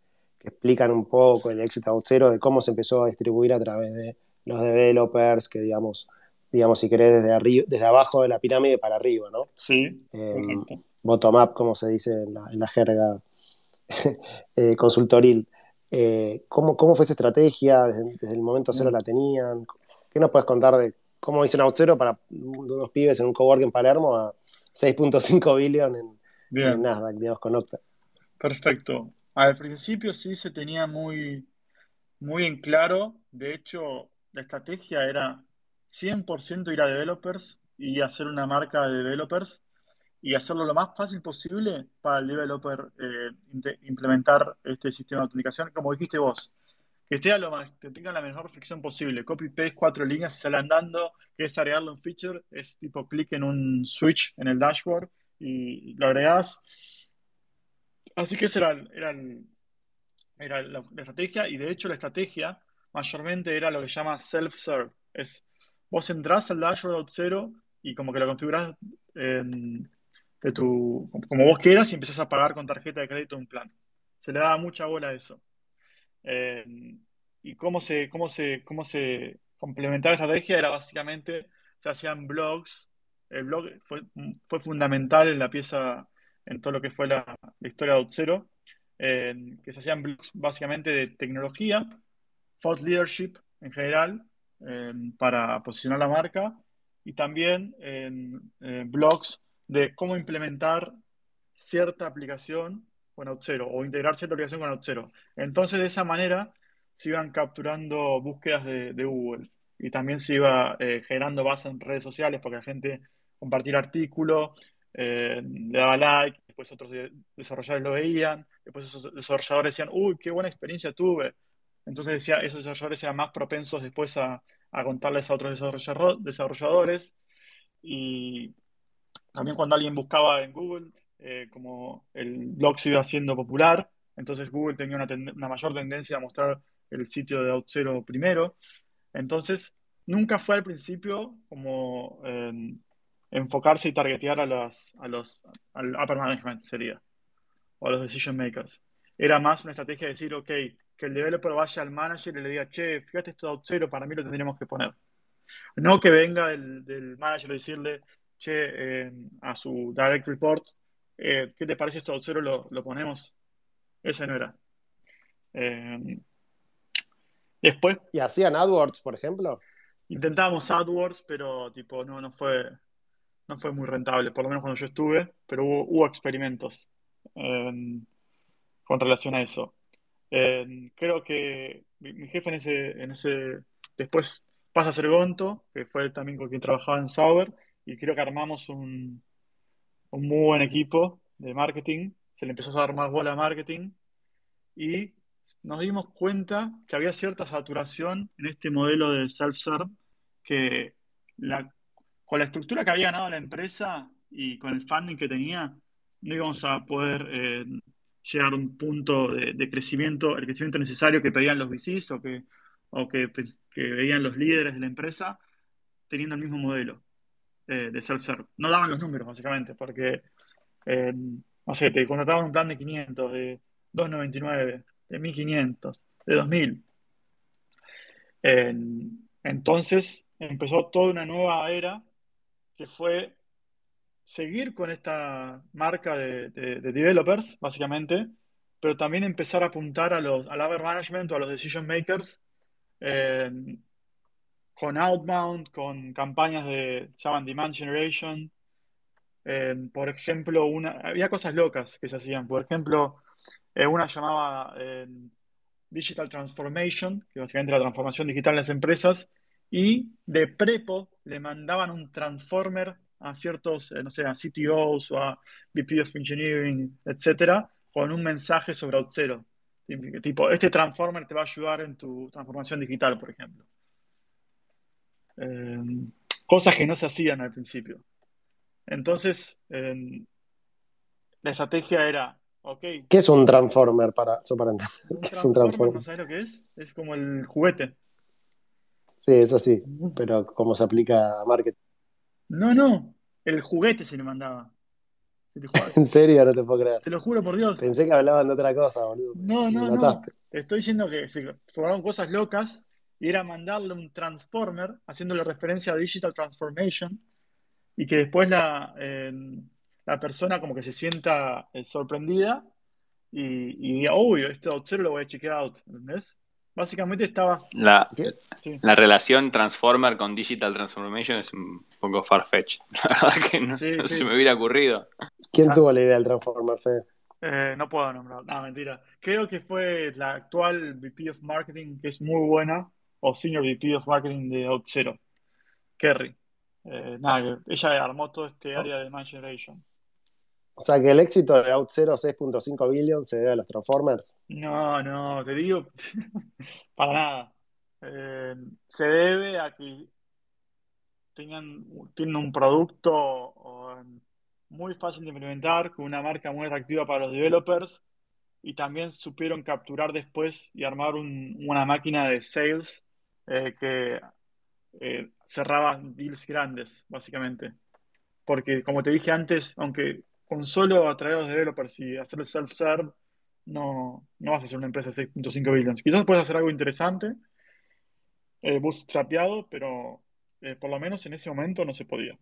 explican un poco el éxito cero, de cómo se empezó a distribuir a través de los developers, que digamos, digamos si querés, desde, arriba, desde abajo de la pirámide para arriba, ¿no? Sí. Em, bottom up, como se dice en la, jerga eh, consultoril. Eh, ¿cómo, ¿Cómo fue esa estrategia? Desde, el momento cero mm. la tenían. ¿Qué nos puedes contar de como dicen Outzero para unos pibes en un cowork en Palermo a 6.5 billion en, en, Nasdaq, digamos, con Octa. Perfecto. Al principio sí se tenía muy, muy en claro. De hecho, la estrategia era 100% ir a developers y hacer una marca de developers y hacerlo lo más fácil posible para el developer eh, implementar este sistema de autenticación, como dijiste vos que esté lo más, que tenga la mejor fricción posible. Copy paste cuatro líneas sale andando. es agregarle un feature, es tipo clic en un switch en el dashboard y lo agregas. Así que esa era, era, la, estrategia, y de hecho la estrategia mayormente era lo que se llama self-serve. Es vos entrás al dashboard cero y como que lo configurás de tu, como vos quieras y empezás a pagar con tarjeta de crédito un plan. Se le daba mucha bola a eso. Eh, y cómo se, cómo se, cómo se complementaba la estrategia era básicamente, se hacían blogs. El blog fue, fue fundamental en la pieza, en todo lo que fue la, historia de Outzero, que se hacían blogs básicamente de tecnología, thought leadership en general, para posicionar la marca, y también en blogs de cómo implementar cierta aplicación con Outzero o integrar cierta aplicación con Outzero. Entonces, de esa manera se iban capturando búsquedas de, Google y también se iba eh, generando base en redes sociales porque la gente compartía artículos, eh, le daba like, después otros desarrolladores lo veían, después esos desarrolladores decían, uy, qué buena experiencia tuve. Entonces decía, esos desarrolladores eran más propensos después a, a contarles a otros desarrolladores. Y también cuando alguien buscaba en Google, eh, como el blog se iba haciendo popular, entonces Google tenía una, mayor tendencia a mostrar el sitio de OutZero primero. Entonces, nunca fue al principio como em, enfocarse y targetear a los, a los, al upper management sería, o a los decision makers. Era más una estrategia de decir, ok, que el developer vaya al manager y le diga, che, fíjate esto de cero, para mí lo tendríamos que poner. No que venga el, del manager a decirle, che, em, a su direct report, eh, ¿qué te parece esto de cero? Lo, lo ponemos. Ese no era. Em, después. ¿Y hacían AdWords, por ejemplo? Intentábamos AdWords, pero tipo, no, no fue, no fue muy rentable, por lo menos cuando yo estuve, pero hubo, experimentos con relación a eso. creo que mi, jefe en ese, en ese, después pasa a ser Gonto, que fue también con quien trabajaba en Sauber, y creo que armamos un, un muy buen equipo de marketing, se le empezó a dar más bola a marketing, y nos dimos cuenta que había cierta saturación en este modelo de self-serve, que con la estructura que había ganado la empresa y con el funding que tenía, no íbamos a poder eh, llegar a un punto de, crecimiento, el crecimiento necesario que pedían los VCs o que, o que, veían los líderes de la empresa, teniendo el mismo modelo eh, de self-serve. No daban los números, básicamente, porque, eh, no sé, te contrataban un plan de 500, de 299, de 1500, de 2000. entonces empezó toda una nueva era que fue seguir con esta marca de, developers, básicamente, pero también empezar a apuntar a los, al upper management o a los decision makers con outbound, con campañas de, llaman demand generation. por ejemplo, una, había cosas locas que se hacían. Por ejemplo, eh, una llamaba eh, Digital Transformation, que básicamente la transformación digital en las empresas, y de prepo le mandaban un transformer a ciertos, eh, no sé, a CTOs o a VP of Engineering, etcétera, con un mensaje sobre Outzero. Tipo, este transformer te va a ayudar en tu transformación digital, por ejemplo. Cosas que no se hacían al principio. Entonces, la estrategia era ¿Qué es un Transformer para, para ¿Qué es un Transformer? ¿No sabes lo que es? Es como el juguete. Sí, eso sí, pero ¿cómo se aplica a marketing? No, no, el juguete se le mandaba. ¿En serio? No te puedo creer. Te lo juro por Dios. Pensé que hablaban de otra cosa, boludo. No, no, no. estoy diciendo que se formaron cosas locas y era mandarle un Transformer haciéndole referencia a Digital Transformation y que después la, la persona como que se sienta eh, sorprendida y, y diga, uy, este outsider lo voy a chequear out, ¿entendés? Básicamente estaba... La, la relación Transformer con Digital Transformation es un poco farfetched. La verdad que no, se me hubiera ocurrido. ¿Quién tuvo la idea del Transformer, Fede? Eh, no puedo nombrar, no, mentira. Creo que fue la actual VP of Marketing, que es muy buena, o Senior VP of Marketing de Outzero, Kerry. Eh, nada, ella armó todo este área de Man Generation. O sea que el éxito de Out 0 6.5 billion se debe a los Transformers. No, no, te digo, para nada. Eh, se debe a que tengan, tienen un producto muy fácil de implementar, con una marca muy atractiva para los developers, y también supieron capturar después y armar una máquina de sales eh, que eh, cerraba deals grandes, básicamente. Porque, como te dije antes, aunque con solo atraer a los developers y hacer el self-serve, no, no vas a hacer una empresa de 6.5 billones. Quizás puedes hacer algo interesante, eh, bootstrapeado, pero eh, por lo menos en ese momento no se podía.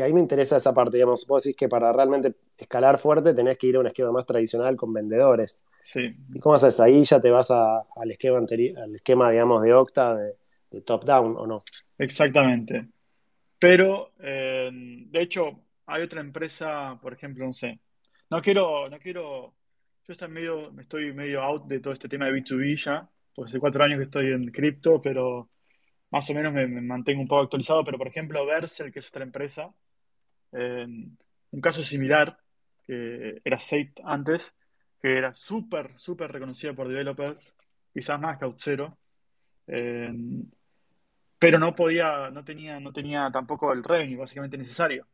Y ahí me interesa esa parte, digamos, vos decís que para realmente escalar fuerte tenés que ir a un esquema más tradicional con vendedores. Sí. ¿Y cómo haces ahí? ¿Ya te vas al esquema anterior, al esquema, digamos, de Octa, de, top-down o no? Exactamente. Pero, eh, de hecho, hay otra empresa, por ejemplo, no sé. No quiero, no quiero. Yo estoy medio, estoy medio out de todo este tema de B2B ya, porque hace cuatro años que estoy en cripto, pero más o menos me, mantengo un poco actualizado. Pero, por ejemplo, Vercel, que es otra empresa, un caso similar, que era Sate antes, que era súper, súper reconocida por developers, quizás más que pero no podía, no tenía, no tenía tampoco el revenue básicamente necesario.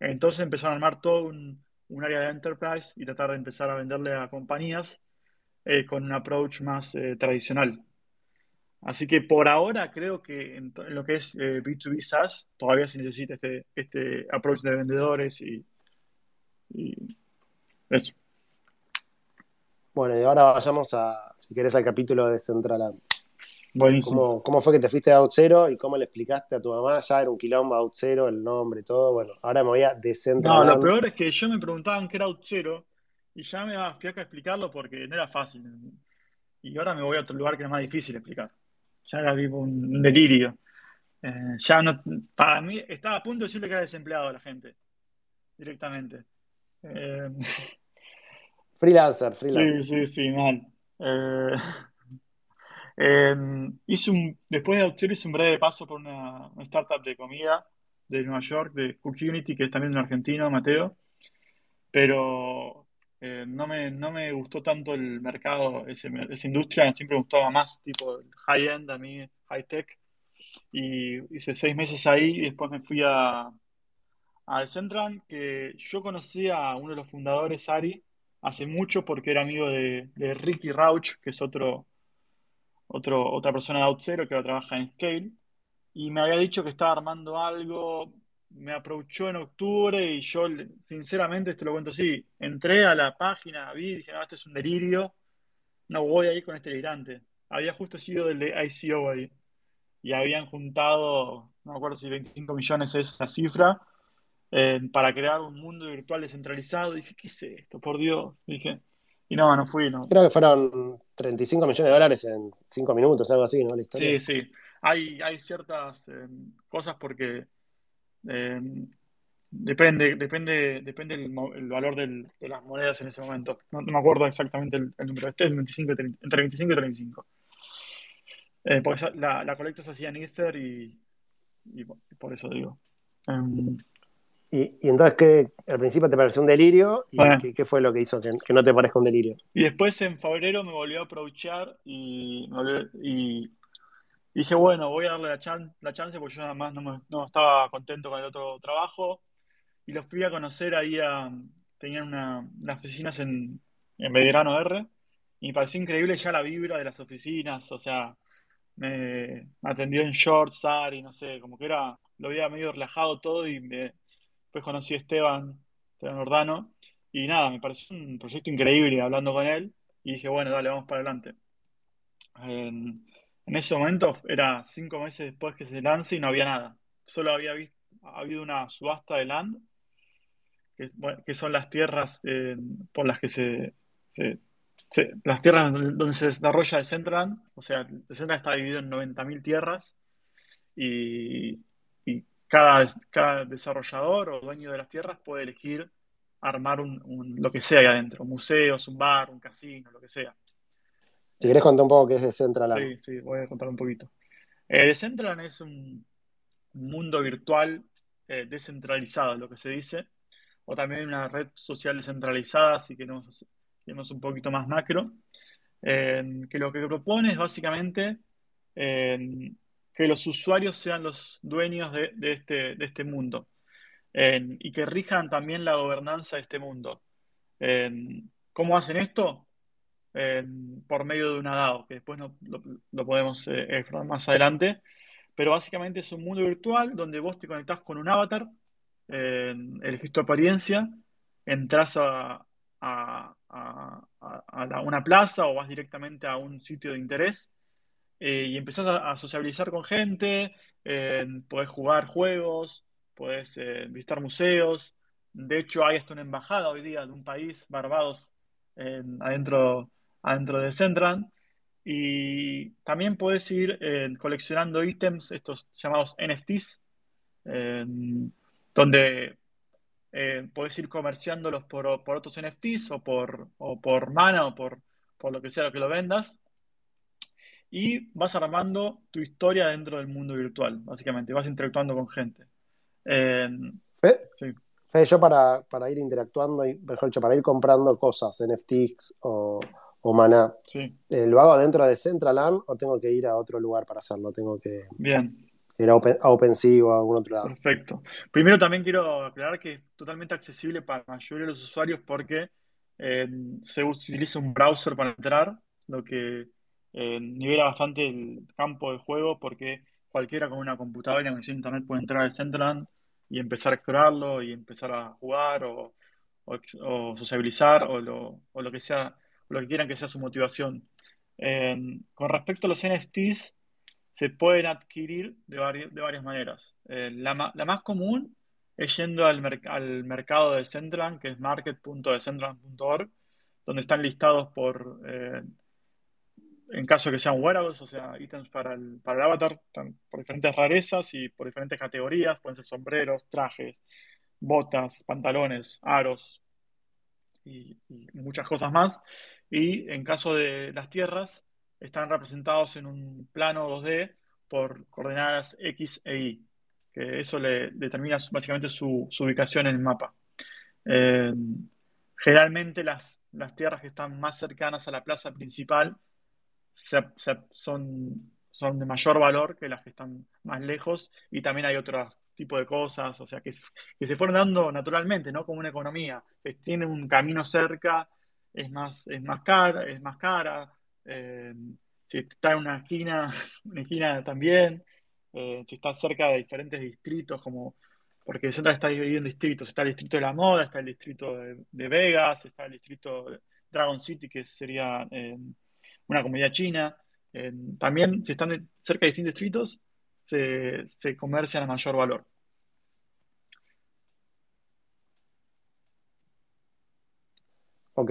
Entonces empezaron a armar todo un, área de enterprise y tratar de empezar a venderle a compañías eh, con un approach más eh, tradicional. Así que por ahora creo que en, lo que es B2B SaaS todavía se necesita este, este approach de vendedores y, y eso. Bueno, y ahora vayamos a, si querés, al capítulo de Centraland. Buenísimo. ¿Cómo, ¿Cómo, fue que te fuiste a Out Zero y cómo le explicaste a tu mamá? Ya era un quilombo Out Zero, el nombre, todo. Bueno, ahora me voy a Decentraland. No, lo peor es que yo me preguntaban qué era Out Zero y ya me fui acá a explicarlo porque no era fácil. Y ahora me voy a otro lugar que es más difícil explicar. Ya era tipo un delirio. Eh, ya no, para mí estaba a punto de decirle que era desempleado a la gente, directamente. Eh, Freelancer, freelancer. Sí, sí, sí, mal. Eh, em, hice un, después de Outzero hice un breve paso por una, startup de comida de Nueva York, de Cook Unity, que es también un argentino, Mateo. Pero eh, no, me, no me gustó tanto el mercado, esa industria, siempre me gustaba más tipo high-end, a mí high-tech. Y hice seis meses ahí y después me fui a, a Central, que yo conocí a uno de los fundadores, Ari, hace mucho porque era amigo de, Ricky Rauch, que es otro, otro, otra persona de Outzero que ahora trabaja en Scale, y me había dicho que estaba armando algo, me aprovechó en octubre y yo, sinceramente, esto lo cuento así, entré a la página, vi, dije, no, este es un delirio, no voy a ir con este delirante. Había justo sido del de ICO ahí, y habían juntado, no me acuerdo si 25 millones es la cifra, eh, para crear un mundo virtual descentralizado. dije, ¿qué es esto? Por Dios. Dije, y no, no fui, no. Creo que fueron 35 millones de dólares en 5 minutos, algo así, ¿no? Sí, sí. Hay, hay ciertas eh, cosas porque eh, depende, depende, depende el, valor de las monedas en ese momento. No, me acuerdo exactamente el, número. Este es 25 entre 25 y 35. porque la, la colecta se hacía en Ether y, y, por eso digo. Em, y, entonces, ¿qué, al principio te pareció un delirio? ¿Y qué, fue lo que hizo que, no te parezca un delirio? Y después en febrero me volvió a aprovechar y, y dije, bueno, voy a darle la, chance porque yo nada más no, estaba contento con el otro trabajo. Y los fui a conocer ahí a. Tenían una, unas oficinas en, en Belgrano R. Y me pareció increíble ya la vibra de las oficinas. O sea, me, atendió en shorts, y no sé, como que era. Lo había medio relajado todo y me Después conocí a Esteban, Esteban Ordano, y nada, me pareció un proyecto increíble hablando con él, y dije, bueno, dale, vamos para adelante. En, ese momento era cinco meses después que se lance y no había nada. Solo había visto, habido una subasta de land, que, son las tierras eh, por las que se, las tierras donde se desarrolla el Central, o sea, el Central está dividido en 90.000 tierras y, cada, desarrollador o dueño de las tierras puede elegir armar un, lo que sea ahí adentro, museos, un bar, un casino, lo que sea. Si querés contar un poco qué es Decentraland. Sí, sí, voy a contar un poquito. Eh, Decentraland es un mundo virtual eh, descentralizado, lo que se dice, o también una red social descentralizada, así que nos vemos un poquito más macro, eh, que lo que propone es básicamente eh, que los usuarios sean los dueños de, este, de este, mundo y que rijan también la gobernanza de este mundo. ¿Cómo hacen esto? Por medio de una DAO, que después lo, podemos eh, explorar más adelante, pero básicamente es un mundo virtual donde vos te conectás con un avatar, elegís tu apariencia, entras a, una plaza o vas directamente a un sitio de interés eh, y empezás a, sociabilizar con gente, eh, podés jugar juegos, podés eh, visitar museos. De hecho, hay hasta una embajada hoy día de un país, Barbados, adentro, adentro de Central. Y también puedes ir coleccionando ítems, estos llamados NFTs, donde puedes ir comerciándolos por, por, otros NFTs o por, o por mana o por, por lo que sea lo que lo vendas y vas armando tu historia dentro del mundo virtual, básicamente, vas interactuando con gente. Fede, yo para, ir interactuando, mejor dicho, para ir comprando cosas, NFTs o, o Maná, eh, ¿lo hago dentro de Centraland o tengo que ir a otro lugar para hacerlo? Tengo que Bien. ir a, OpenSea o a algún otro lado. Perfecto. Primero también quiero aclarar que es totalmente accesible para la mayoría de los usuarios porque eh, se utiliza un browser para entrar, lo que nivela bastante el campo de juego porque cualquiera con una computadora y una conexión a internet puede entrar al Centerland y empezar a explorarlo y empezar a jugar o, sociabilizar o lo, o lo, que sea, lo que quieran que sea su motivación. con respecto a los NFTs, se pueden adquirir de, de varias maneras. Eh, la, más común es yendo al, mercado de Central, que es market.decentral.org, donde están listados por, eh, en caso que sean wearables, o sea, ítems para el, para el avatar, por diferentes rarezas y por diferentes categorías, pueden ser sombreros, trajes, botas, pantalones, aros y muchas cosas más. Y en caso de las tierras, están representados en un plano 2D por coordenadas X e Y, que eso le determina básicamente su, ubicación en el mapa. Eh, generalmente las, tierras que están más cercanas a la plaza principal son, son de mayor valor que las que están más lejos y también hay otro tipo de cosas, o sea, que, se fueron dando naturalmente, ¿no? Como una economía, que tiene un camino cerca, es más, es más cara, es más cara, eh, si está en una esquina, una esquina también, eh, si está cerca de diferentes distritos, como porque Central está dividido en distritos, está el distrito de la moda, está el distrito de, Vegas, está el distrito de Dragon City, que sería eh, una comunidad china. También, si están cerca de distintos distritos, se, se comercian a mayor valor. Ok.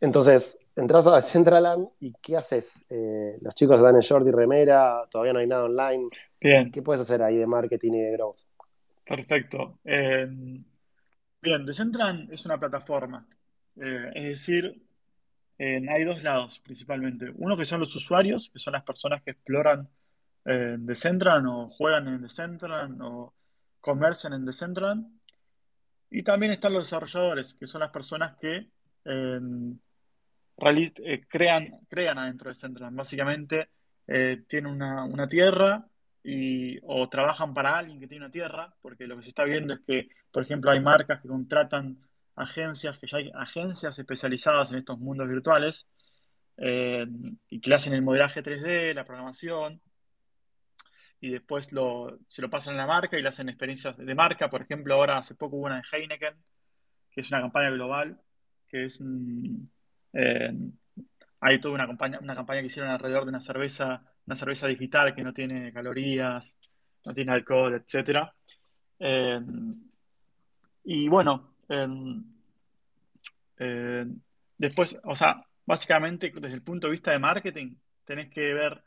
Entonces, entras a Centraland y ¿qué haces? Eh, los chicos van en short y remera, todavía no hay nada online. Bien. ¿Qué puedes hacer ahí de marketing y de growth? Perfecto. Eh, bien, Decentraland es una plataforma. Eh, es decir, hay dos lados principalmente. Uno que son los usuarios, que son las personas que exploran en Decentraland o juegan en Decentraland o comercian en Decentraland. Y también están los desarrolladores, que son las personas que eh, crean, crean adentro de Central. Básicamente eh, tienen una, tierra y, o trabajan para alguien que tiene una tierra, porque lo que se está viendo es que, por ejemplo, hay marcas que contratan agencias, que ya hay agencias especializadas en estos mundos virtuales eh, y que hacen el modelaje 3D, la programación, y después se lo pasan a la marca y le hacen experiencias de marca. Por ejemplo, ahora hace poco hubo una de Heineken, que es una campaña global, que es eh, hay toda una campaña, una campaña que hicieron alrededor de una cerveza, una cerveza digital que no tiene calorías, no tiene alcohol, etc. Eh, y bueno, eh, después, o sea, básicamente desde el punto de vista de marketing, tenés que ver,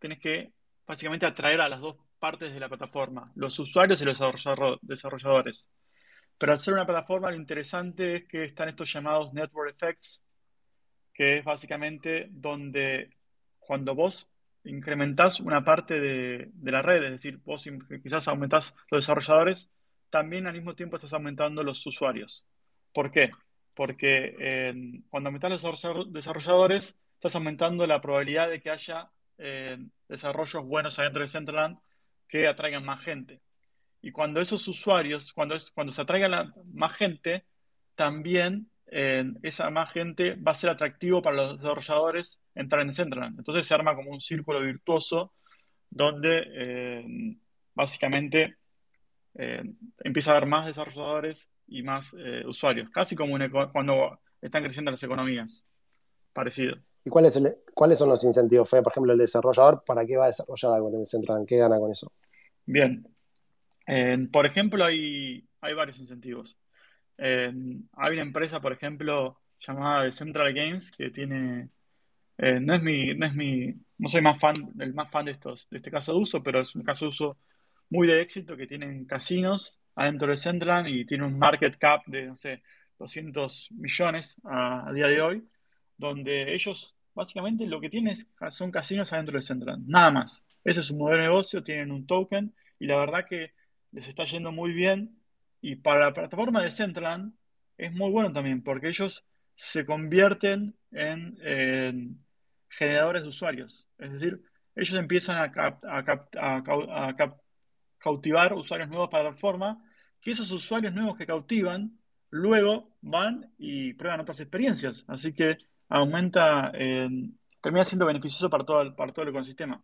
tenés que básicamente atraer a las dos partes de la plataforma, los usuarios y los desarrolladores. Pero al ser una plataforma, lo interesante es que están estos llamados network effects, que es básicamente donde cuando vos incrementás una parte de, la red, es decir, vos quizás aumentás los desarrolladores, también al mismo tiempo estás aumentando los usuarios. ¿Por qué? Porque cuando aumentás los desarrolladores, estás aumentando la probabilidad de que haya eh, desarrollos buenos adentro de Centraland que atraigan más gente. Y cuando esos usuarios, cuando, es, cuando se atraiga más gente, también eh, esa más gente va a ser atractivo para los desarrolladores entrar en Centraland. Entonces se arma como un círculo virtuoso donde eh, básicamente eh, empieza a haber más desarrolladores y más usuarios, casi como cuando están creciendo las economías. Parecido. ¿Y cuáles, cuáles son los incentivos? Fue, por ejemplo, el desarrollador, ¿para qué va a desarrollar algo en Centraland? ¿Qué gana con eso? Bien, por ejemplo, hay, hay varios incentivos. hay una empresa, por ejemplo, llamada The Central Games, que tiene, eh, no es mi, no es mi, no soy más fan, el más fan de estos, de este caso de uso, pero es un caso de uso muy de éxito que tienen casinos adentro de Central y tiene un market cap de, no sé, 200 millones a, día de hoy, donde ellos básicamente lo que tienen son casinos adentro de Central, nada más. Ese es su modelo de negocio, tienen un token y la verdad que les está yendo muy bien y para la plataforma de Centraland es muy bueno también porque ellos se convierten en, generadores de usuarios. Es decir, ellos empiezan a, cautivar usuarios nuevos para la plataforma, que esos usuarios nuevos que cautivan luego van y prueban otras experiencias. Así que aumenta, eh, termina siendo beneficioso para todo, el, para todo el ecosistema.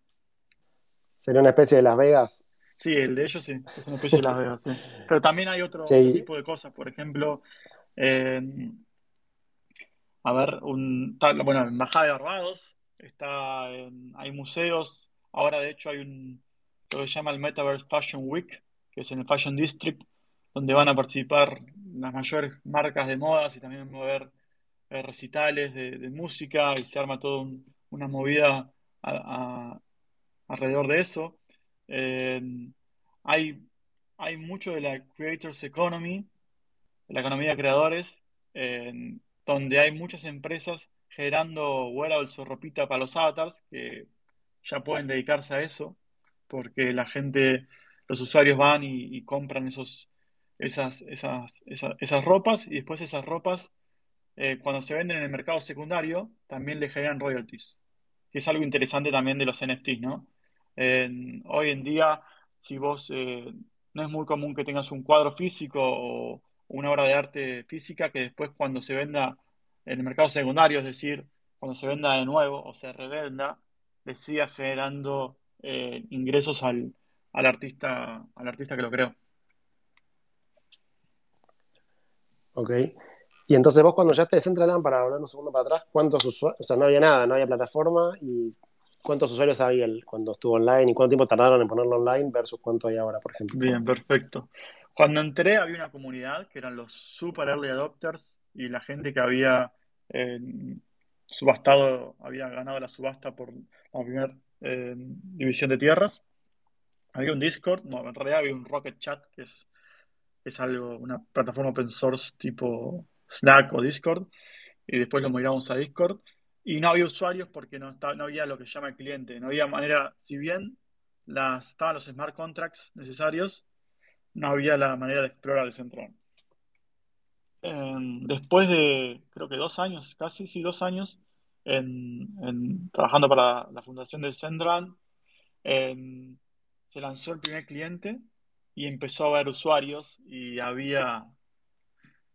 Sería una especie de Las Vegas. Sí, el de ellos sí, es una especie de Las Vegas, sí. Pero también hay otro, otro tipo de cosas, por ejemplo, a ver, un, bueno, en Embajada de Barbados, está, hay museos, ahora de hecho hay un, lo que se llama el Metaverse Fashion Week, que es en el Fashion District, donde van a participar las mayores marcas de modas y también va a haber eh, recitales de, música y se arma toda una movida alrededor de eso. hay, hay mucho de la Creators Economy, la economía de creadores, donde hay muchas empresas generando wearables o ropita para los avatars que ya pueden dedicarse a eso, porque la gente, los usuarios van y, compran esos, esas, esas, esas, ropas y después esas ropas, eh, cuando se venden en el mercado secundario, también le generan royalties, que es algo interesante también de los NFTs, ¿no? hoy en día, si vos, eh, no es muy común que tengas un cuadro físico o una obra de arte física que después cuando se venda en el mercado secundario, es decir, cuando se venda de nuevo o se revenda, le siga generando eh, ingresos al, al, artista, al artista que lo creó. Ok. Y entonces vos cuando ya te Decentraland, para volver un segundo para atrás, ¿cuántos usuarios? O sea, no había nada, no había plataforma y ¿cuántos usuarios había cuando estuvo online y cuánto tiempo tardaron en ponerlo online versus cuánto hay ahora, por ejemplo? Bien, perfecto. Cuando entré había una comunidad que eran los super early adopters y la gente que había eh, subastado, había ganado la subasta por la primera eh, división de tierras. Había un Discord, no, en realidad había un Rocket Chat, que es, es algo, una plataforma open source tipo Slack o Discord, y después lo migramos a Discord. Y no había usuarios porque no, no había lo que llama el cliente, no había manera, si bien las, estaban los smart contracts necesarios, no había la manera de explorar el centro. después de, creo que dos años, casi, sí, dos años, en, trabajando para la fundación de Central, se lanzó el primer cliente y empezó a haber usuarios y había,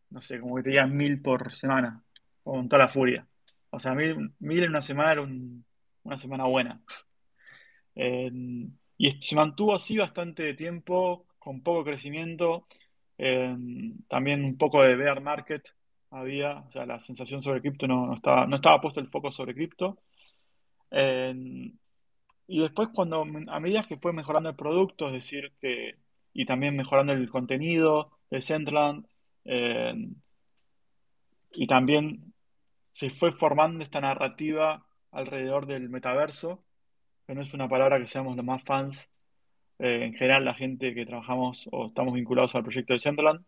no sé, como que tenía mil por semana, con toda la furia. O sea, mil, mil en una semana era una semana buena. y se mantuvo así bastante tiempo con poco crecimiento, también un poco de bear market había, o sea, la sensación sobre cripto no, estaba, no estaba puesto el foco sobre cripto. y después cuando, a medida que fue mejorando el producto, es decir, que, y también mejorando el contenido de Centland, y también se fue formando esta narrativa alrededor del metaverso, que no es una palabra que seamos los más fans eh, en general la gente que trabajamos o estamos vinculados al proyecto de Centerland.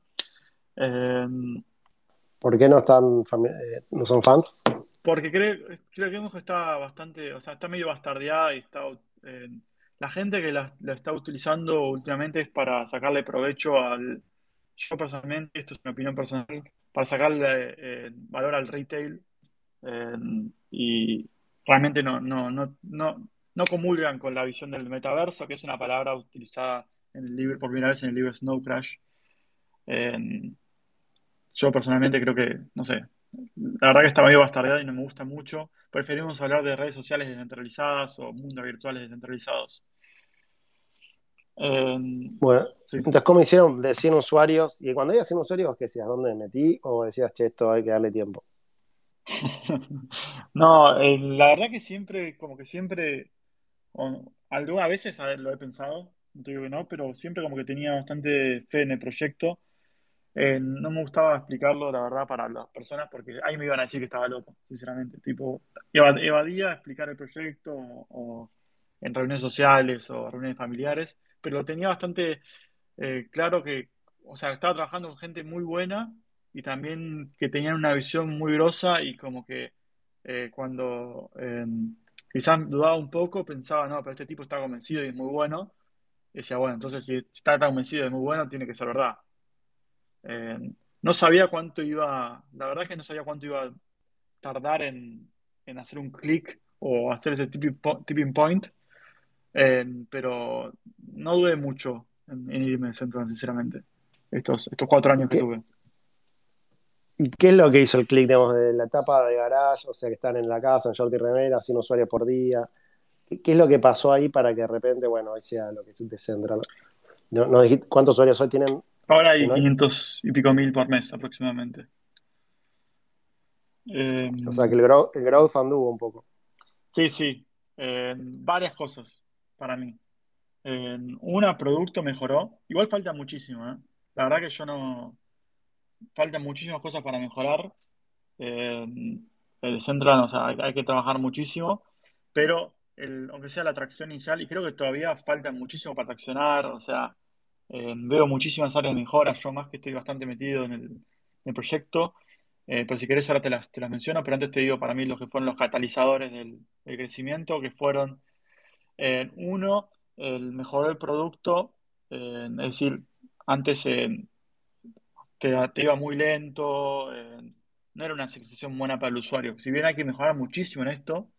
¿Por qué no están eh, no son fans? Porque creo, creo que está bastante, o sea, está medio bastardeada y está la gente que la, está utilizando últimamente es para sacarle provecho al yo personalmente, esto es mi opinión personal, para sacarle eh, valor al retail em, y realmente no, no, no, no, no comulgan con la visión del metaverso, que es una palabra utilizada en el libro, por primera vez en el libro Snow Crash. Yo personalmente creo que, no sé, la verdad que está medio bastardeada y no me gusta mucho. Preferimos hablar de redes sociales descentralizadas o mundos virtuales descentralizados. bueno, entonces, ¿cómo hicieron de 100 usuarios? Y cuando hay 100 usuarios, ¿qué decías? ¿Dónde me metí? ¿O decías, che, esto hay que darle tiempo? no, la verdad que siempre, como que siempre a veces lo he pensado, no te digo que no, pero siempre como que tenía bastante fe en el proyecto. Eh, no me gustaba explicarlo, la verdad, para las personas, porque ahí me iban a decir que estaba loco, sinceramente. Tipo, evadía explicar el proyecto o, en reuniones sociales o reuniones familiares, pero tenía bastante eh, claro que, o sea, estaba trabajando con gente muy buena y también que tenían una visión muy grosa y como que eh, cuando quizás dudaba un poco, pensaba, no, pero este tipo está convencido y es muy bueno. Decía, bueno, entonces si está tan convencido y es muy bueno, tiene que ser verdad. Eh, no sabía cuánto iba, la verdad es que no sabía cuánto iba a tardar en, hacer un clic o hacer ese tipping, point, eh, pero no dudé mucho en, irme de centro, sinceramente, estos, estos cuatro años que tuve. qué es lo que hizo el clic, digamos, de la etapa de garage, o sea, que están en la casa, en short y remera, haciendo usuarios por día? ¿Qué, es lo que pasó ahí para que de repente, bueno, hoy sea lo que se descentra? ¿No, no ¿Cuántos usuarios hoy tienen? Ahora hay 500 y pico mil por mes aproximadamente. o sea, que el, growth, el growth anduvo un poco. Sí, sí. varias cosas para mí. una, producto mejoró. Igual falta muchísimo, ¿eh? La verdad que yo no, faltan muchísimas cosas para mejorar. Eh, el Central, o sea, hay, que trabajar muchísimo, pero aunque sea la tracción inicial, y creo que todavía falta muchísimo para traccionar, o sea, eh, veo muchísimas áreas de mejora, yo más que estoy bastante metido en el, proyecto, eh, pero si querés ahora te las, te las menciono, pero antes te digo para mí lo que fueron los catalizadores del, crecimiento, que fueron, uno, el mejorar el producto, es decir, antes te, iba muy lento, eh, no era una sensación buena para el usuario. Si bien hay que mejorar muchísimo en esto,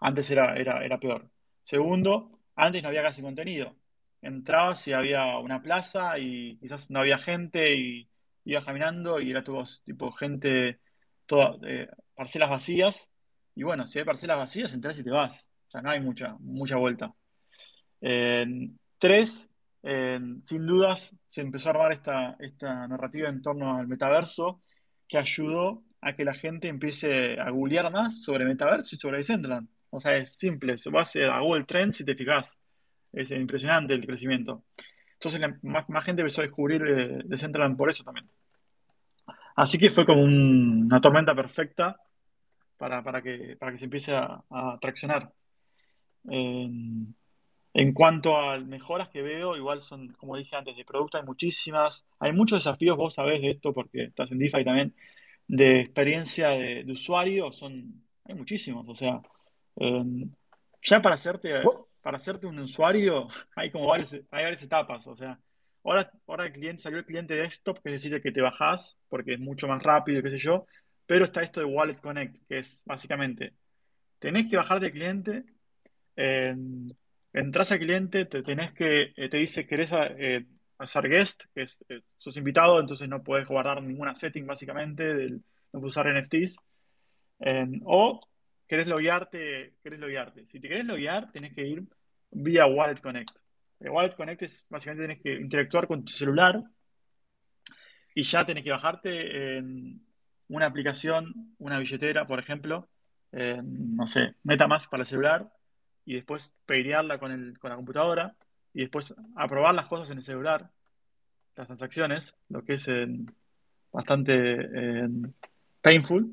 antes era, era, era peor. Segundo, antes no había casi contenido. Entrabas y había una plaza y quizás no había gente y ibas caminando y era todo tipo gente, toda, eh, parcelas vacías. Y bueno, si hay parcelas vacías, entras y te vas. O sea, no hay mucha, mucha vuelta. tres, sin dudas se empezó a armar esta, esta narrativa en torno al metaverso que ayudó a que la gente empiece a googlear más sobre metaverso y sobre Decentraland. O sea, es simple, se va a Google Trends si te fijas. Es impresionante el crecimiento. Entonces, más, gente empezó a descubrir eh, Decentraland por eso también. Así que fue como una tormenta perfecta para, que, para que se empiece a, traccionar. En cuanto a mejoras que veo, igual son, como dije antes, de producto hay muchísimas. Hay muchos desafíos, vos sabés de esto porque estás en DeFi también, de experiencia de, usuario, son, hay muchísimos. O sea, ya para hacerte, para hacerte un usuario hay como varias, etapas. O sea, ahora, ahora el cliente, salió el cliente desktop, que es decir, que te bajás porque es mucho más rápido, qué sé yo. Pero está esto de Wallet Connect, que es básicamente, tenés que bajarte el cliente. Entras al cliente, te tenés que, eh, te dice, querés eh, hacer guest, que es, eh, sos invitado, entonces no puedes guardar ninguna setting básicamente, del, no puedes usar NFTs. o querés loguearte, querés loguearte. Si te querés loguear, tenés que ir vía Wallet Connect. El Wallet Connect es básicamente tenés que interactuar con tu celular y ya tenés que bajarte en una aplicación, una billetera, por ejemplo, no sé, MetaMask para el celular, y después peirearla con, el, con la computadora y después aprobar las cosas en el celular, las transacciones, lo que es eh, bastante eh, painful.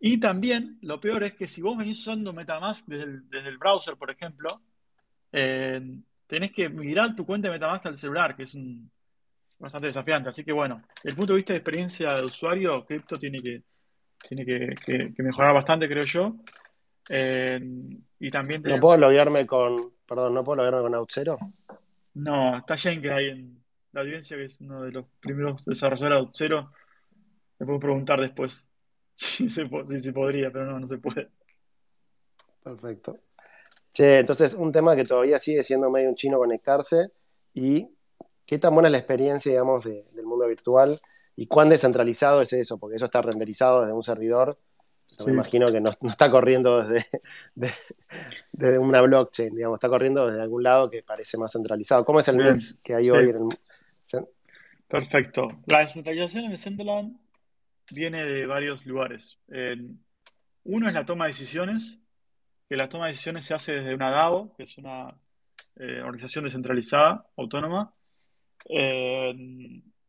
Y también lo peor es que si vos venís usando Metamask desde el, desde el browser, por ejemplo, eh, tenés que migrar tu cuenta de Metamask al celular, que es un, bastante desafiante. Así que bueno, desde el punto de vista de experiencia de usuario, Crypto tiene que, tiene que mejorar bastante, creo yo. Y también ¿No puedo loguearme con, perdón, no puedo loguearme con Auth0? No, está que hay en la audiencia, que es uno de los primeros desarrolladores de Auth0. Le puedo preguntar después si se, podría, pero no, no se puede. Perfecto. Che, entonces un tema que todavía sigue siendo medio un chino conectarse y qué tan buena es la experiencia, digamos, del mundo virtual y cuán descentralizado es eso, porque eso está renderizado desde un servidor me imagino que no, está corriendo desde, una blockchain, digamos, está corriendo desde algún lado que parece más centralizado. ¿Cómo es el mix que hay hoy en el... Perfecto. La descentralización en Decentraland viene de varios lugares. uno es la toma de decisiones, que la toma de decisiones se hace desde una DAO, que es una eh, organización descentralizada, autónoma,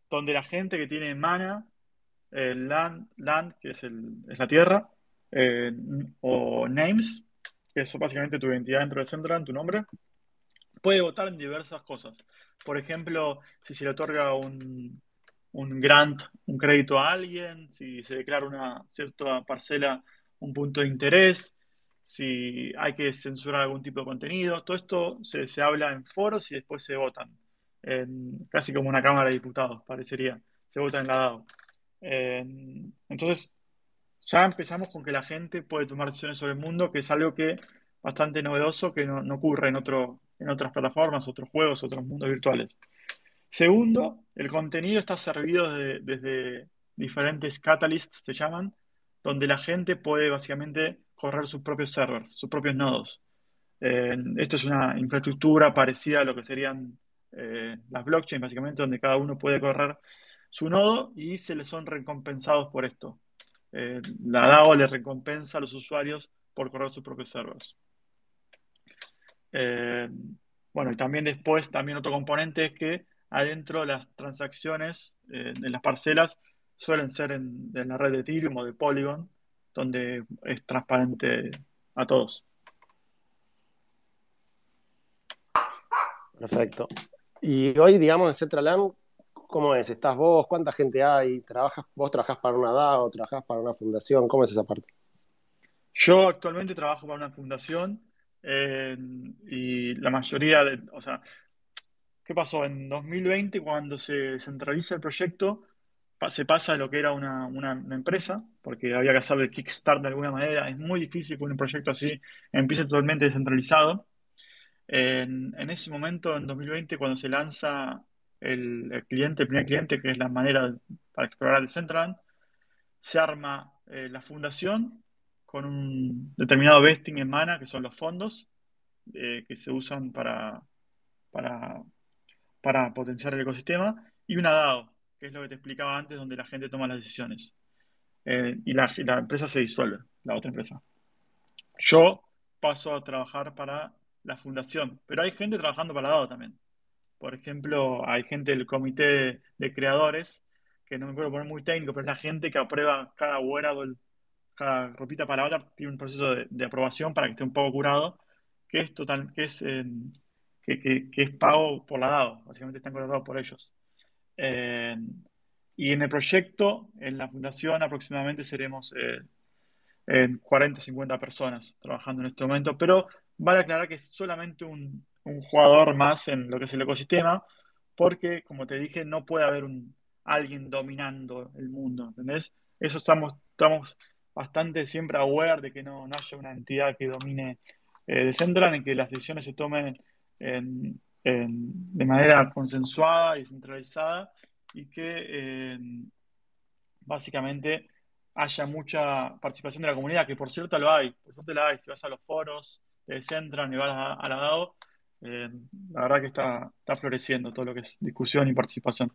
donde la gente que tiene mana, el land, land que es, el, la tierra, eh, o names, que es básicamente tu identidad dentro de Central, tu nombre, puede votar en diversas cosas. Por ejemplo, si se le otorga un, un grant, un crédito a alguien, si se declara una cierta parcela, un punto de interés, si hay que censurar algún tipo de contenido. Todo esto se, se habla en foros y después se votan. casi como una Cámara de Diputados, parecería. Se vota en la DAO. entonces, ya empezamos con que la gente puede tomar decisiones sobre el mundo, que es algo que bastante novedoso, que no, ocurre en, otro, en otras plataformas, otros juegos, otros mundos virtuales. Segundo, el contenido está servido desde, diferentes catalysts, se llaman, donde la gente puede básicamente correr sus propios servers, sus propios nodos. Eh, esto es una infraestructura parecida a lo que serían eh, las blockchains, básicamente, donde cada uno puede correr su nodo y se les son recompensados por esto. Eh, la DAO le recompensa a los usuarios por correr sus propios servers. bueno, y también después, también otro componente es que adentro las transacciones en las parcelas suelen ser en, en la red de Ethereum o de Polygon, donde es transparente a todos. Perfecto. Y hoy, digamos, en Centraland, ¿cómo es? ¿Estás vos? ¿Cuánta gente hay? ¿Trabajas, ¿Vos trabajás para una DAO? ¿Trabajás para una fundación? ¿Cómo es esa parte? Yo actualmente trabajo para una fundación eh, y la mayoría de, o sea, ¿qué pasó? En 2020, cuando se centraliza el proyecto, se pasa de lo que era una, empresa, porque había que hacer el kickstart de alguna manera. Es muy difícil que un proyecto así empiece totalmente descentralizado. En, ese momento, en 2020, cuando se lanza el, cliente, el primer cliente, que es la manera para explorar Decentraland, se arma eh, la fundación con un determinado vesting en mana, que son los fondos eh, que se usan para, para, para potenciar el ecosistema, y una DAO, que es lo que te explicaba antes, donde la gente toma las decisiones. Eh, y, la, la empresa se disuelve, la otra empresa. Yo paso a trabajar para la fundación, pero hay gente trabajando para DAO también. Por ejemplo, hay gente del comité de creadores, que no me puedo poner muy técnico, pero es la gente que aprueba cada wearable, cada ropita para otra, tiene un proceso de, aprobación para que esté un poco curado, que es total, que es, eh, que, es pago por la DAO, básicamente están contratados por ellos. Eh, y en el proyecto, en la fundación, aproximadamente seremos eh, 40, 50 personas trabajando en este momento, pero Vale aclarar que es solamente un, jugador más en lo que es el ecosistema, porque, como te dije, no puede haber un, alguien dominando el mundo, ¿entendés? Eso estamos, estamos bastante siempre aware de que no, haya una entidad que domine eh, Decentraland y que las decisiones se tomen de manera consensuada y centralizada y que eh, básicamente haya mucha participación de la comunidad, que por cierto lo hay, por suerte la hay, si vas a los foros, centran y van a, la DAO, eh, la verdad que está, está floreciendo todo lo que es discusión y participación.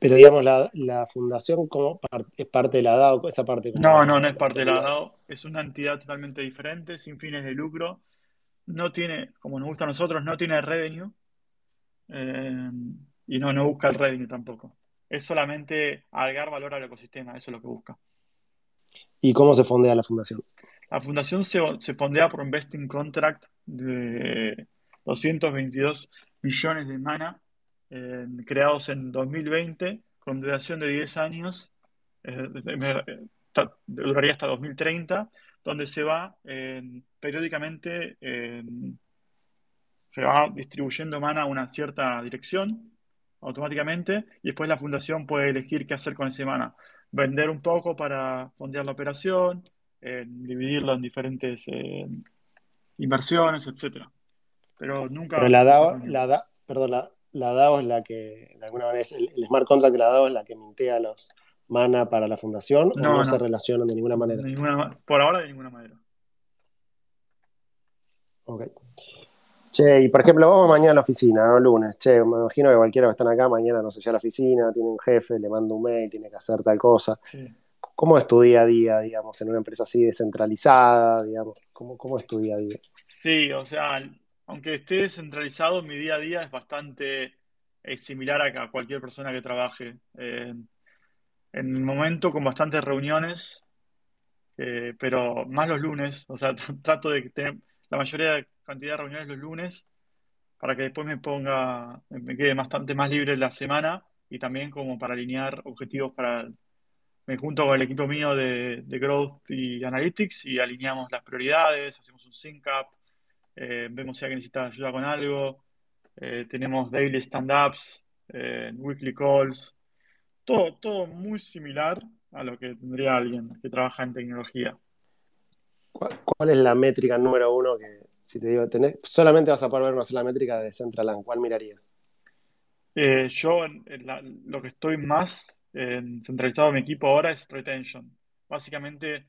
Pero digamos, la, fundación como es parte de la DAO, esa parte. No, no, no es parte de la DAO. Es una entidad totalmente diferente, sin fines de lucro. No tiene, como nos gusta a nosotros, no tiene revenue. Eh, y no, no busca el revenue tampoco. Es solamente agregar valor al ecosistema, eso es lo que busca. ¿Y cómo se fondea la fundación? La fundación se, se fondea por un vesting contract de 222 millones de mana eh, creados en 2020 con duración de 10 años, eh, duraría hasta 2030, donde se va periódicamente, se va distribuyendo mana a una cierta dirección automáticamente y después la fundación puede elegir qué hacer con ese mana. Vender un poco para fondear la operación, dividirlo en diferentes eh, inversiones, etcétera. Pero nunca. Pero la DAO, la perdón, la, DAO es la que, de alguna manera, es el, smart contract de la DAO es la que mintea los mana para la fundación, o no, se relacionan de ninguna manera. por ahora, de ninguna manera. Ok. Che, y por ejemplo, vamos mañana a la oficina, ¿no? Lunes. Che, me imagino que cualquiera que están acá mañana, no sé, ya a la oficina, tiene un jefe, le manda un mail, tiene que hacer tal cosa. Sí. ¿Cómo es tu día a día, digamos, en una empresa así descentralizada, digamos? ¿Cómo, cómo es tu día a día? Sí, o sea, aunque esté descentralizado, mi día a día es bastante similar a, cualquier persona que trabaje. Eh, en el momento con bastantes reuniones, eh, pero más los lunes, o sea, trato de tener la mayoría de cantidad de reuniones los lunes para que después me ponga, me quede bastante más libre la semana y también como para alinear objetivos para me junto con el equipo mío de, Growth y Analytics y alineamos las prioridades, hacemos un sync up, eh, vemos si alguien necesita ayuda con algo, eh, tenemos daily stand-ups, weekly calls, todo, todo muy similar a lo que tendría alguien que trabaja en tecnología. ¿Cuál, es la métrica número uno que, si te digo, tenés, solamente vas a poder ver una sola métrica de Centraland, ¿cuál mirarías? Eh, yo lo que estoy más centralizado en mi equipo ahora es retention. Básicamente,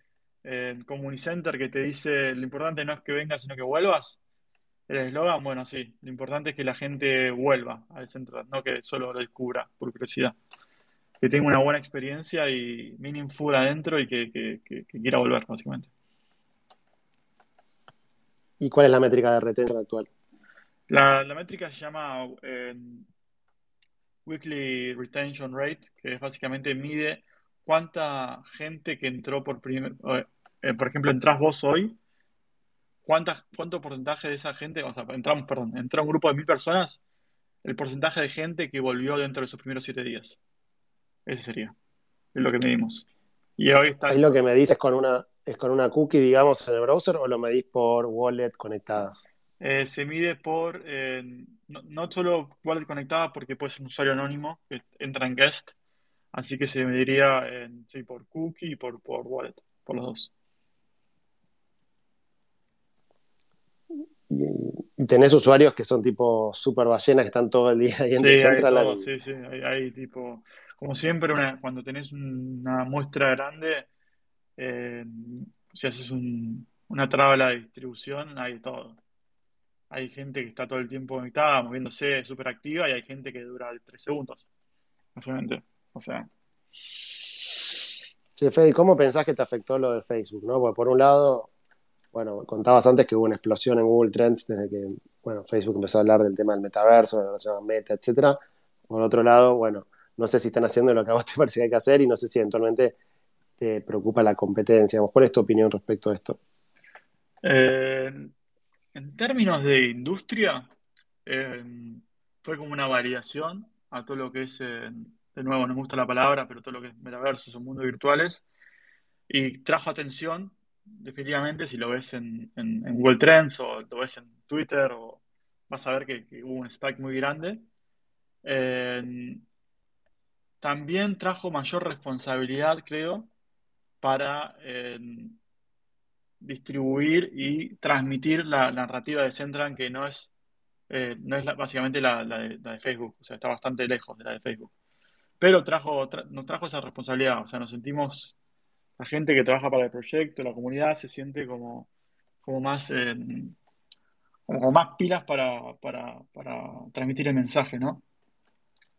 como Unicenter que te dice lo importante no es que vengas, sino que vuelvas. El eslogan, bueno, sí, lo importante es que la gente vuelva al centro, no que solo lo descubra por curiosidad. Que tenga una buena experiencia y meaningful adentro y que, quiera volver, básicamente. ¿Y cuál es la métrica de retention actual? La, métrica se llama eh, Weekly Retention Rate, que es básicamente mide cuánta gente que entró por primer, eh, por ejemplo, entras vos hoy, ¿cuánta, cuánto porcentaje de esa gente, o sea, entramos, perdón, entró un grupo de mil personas, el porcentaje de gente que volvió dentro de esos primeros siete días. Ese sería, es lo que medimos. Y hoy está... ¿Es lo que me dices con una, es con una cookie, digamos, en el browser o lo medís por wallet conectadas? Eh, se mide por, eh, no, solo wallet conectada, porque puede ser un usuario anónimo que entra en guest, así que se mediría sí, por cookie y por, por wallet, por los dos. Y, tenés usuarios que son tipo super ballenas que están todo el día ahí en sí, hay sí, sí, hay, tipo, como siempre, cuando tenés una muestra grande, eh, si haces una tabla de distribución, hay todo. Hay gente que está todo el tiempo conectada, moviéndose, súper activa, y hay gente que dura tres segundos. Obviamente. O sea. Sí, Fede, ¿cómo pensás que te afectó lo de Facebook? ¿no? Porque por un lado, bueno, contabas antes que hubo una explosión en Google Trends desde que bueno, Facebook empezó a hablar del tema del metaverso, de la meta, etcétera. Por otro lado, bueno, no sé si están haciendo lo que a vos te parece que hay que hacer y no sé si eventualmente te preocupa la competencia. ¿Cuál es tu opinión respecto a esto? Eh, en términos de industria, eh, fue como una variación a todo lo que es, eh, de nuevo, no me gusta la palabra, pero todo lo que es metaversos o mundos virtuales, y trajo atención, definitivamente, si lo ves en, Google Trends o lo ves en Twitter, o vas a ver que, hubo un spike muy grande. También trajo mayor responsabilidad, creo, para distribuir y transmitir la, narrativa de Centran, que no es, eh, no es básicamente la, de, Facebook, o sea, está bastante lejos de la de Facebook. Pero trajo, nos trajo esa responsabilidad, o sea, nos sentimos, la gente que trabaja para el proyecto, la comunidad, se siente como, como más... Eh, como más pilas para, transmitir el mensaje, ¿no?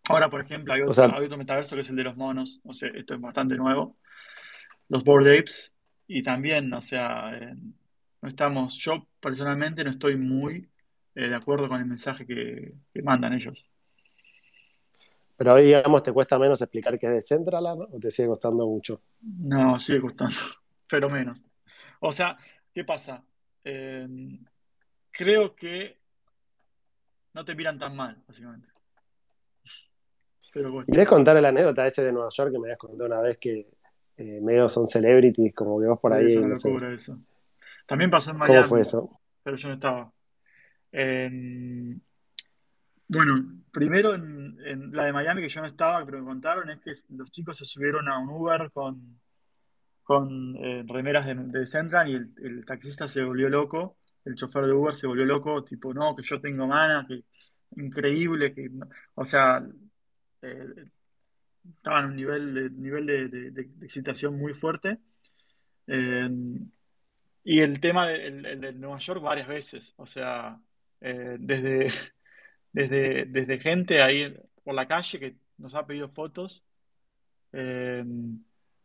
Ahora, por ejemplo, hay otro, metaverso que es el de los monos, o sea, esto es bastante nuevo. Los Board Apes, y también, o sea, eh, no estamos, yo personalmente no estoy muy eh, de acuerdo con el mensaje que, mandan ellos. Pero hoy, digamos, ¿te cuesta menos explicar qué es de Central o te sigue costando mucho? No, sigue costando, pero menos. O sea, ¿qué pasa? Eh, creo que no te miran tan mal, básicamente. Pero ¿Querés contar la anécdota ese de Nueva York que me habías contado una vez que eh, medio son celebrities, como que vos por ahí. eso. También pasó en Miami. ¿Cómo fue eso? Pero yo no estaba. bueno, primero en, la de Miami que yo no estaba, pero me contaron, es que los chicos se subieron a un Uber con, con eh, remeras de, Central y el, taxista se volvió loco, el chofer de Uber se volvió loco, tipo, no, que yo tengo mana, que increíble, que, o sea, eh, estaba en un nivel de, nivel de, excitación muy fuerte. Eh, y el tema de, Nueva York varias veces, o sea, eh, desde, desde, desde gente ahí por la calle que nos ha pedido fotos, eh,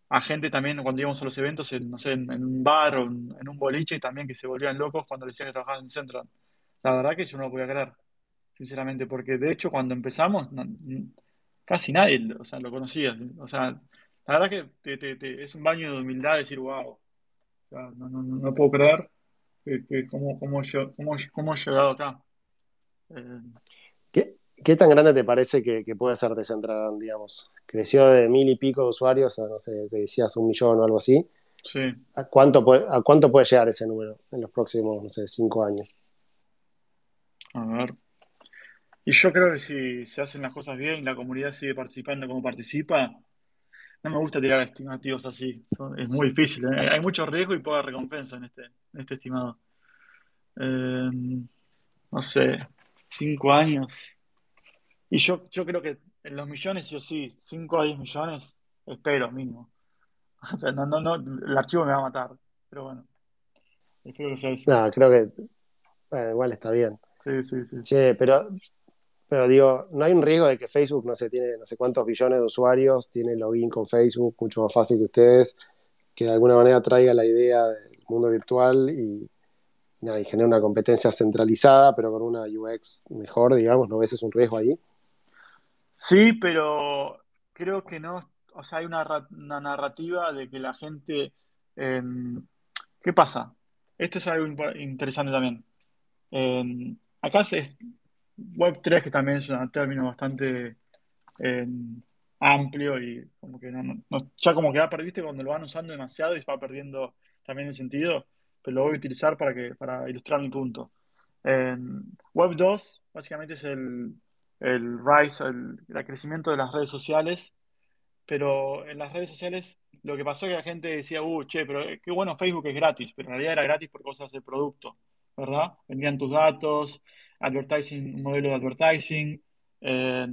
a gente también cuando íbamos a los eventos, en, no sé, en, un bar o en, un boliche, también que se volvían locos cuando le decían que trabajaban en el centro. La verdad que yo no lo podía creer, sinceramente, porque de hecho cuando empezamos, casi nadie o sea, lo conocía. O sea, la verdad que es un baño de humildad decir, wow, o sea, no, no, no puedo creer que, cómo, cómo, yo, cómo, cómo, he llegado acá. Eh, ¿Qué, ¿Qué, tan grande te parece que, que puede ser Decentraland, digamos? Creció de mil y pico de usuarios a, no sé, que decías un millón o algo así. Sí. ¿A cuánto, puede, ¿A cuánto puede llegar ese número en los próximos, no sé, cinco años? A ver. Y yo creo que si se hacen las cosas bien y la comunidad sigue participando como participa, no me gusta tirar estimativos así. es muy difícil. ¿eh? Hay mucho riesgo y poca recompensa en este, este estimado. Eh, no sé, cinco años. Y yo, yo creo que en los millones, yo sí, 5 a 10 millones, espero mínimo. O sea, no, no, no, el archivo me va a matar. Pero bueno, espero que sea eso. No, creo que bueno, igual está bien. Sí, sí, sí. Che, pero, pero digo, no hay un riesgo de que Facebook, no sé, tiene no sé cuántos billones de usuarios, tiene login con Facebook, mucho más fácil que ustedes, que de alguna manera traiga la idea del mundo virtual y, y genere una competencia centralizada, pero con una UX mejor, digamos, ¿no ves es un riesgo ahí? Sí, pero creo que no, o sea, hay una, ra- una narrativa de que la gente, eh, ¿qué pasa? Esto es algo interesante también. Eh, acá se, web tres que también es un término bastante eh, amplio y como que no, ya como que va perdiste cuando lo van usando demasiado y se va perdiendo también el sentido, pero lo voy a utilizar para que, para ilustrar mi punto. En Web 2 básicamente es el, el rise, el, el crecimiento de las redes sociales, pero en las redes sociales lo que pasó es que la gente decía, uh, che, pero eh, qué bueno Facebook es gratis, pero en realidad era gratis por cosas del producto, ¿verdad? Vendían tus datos, advertising, un modelo de advertising, eh,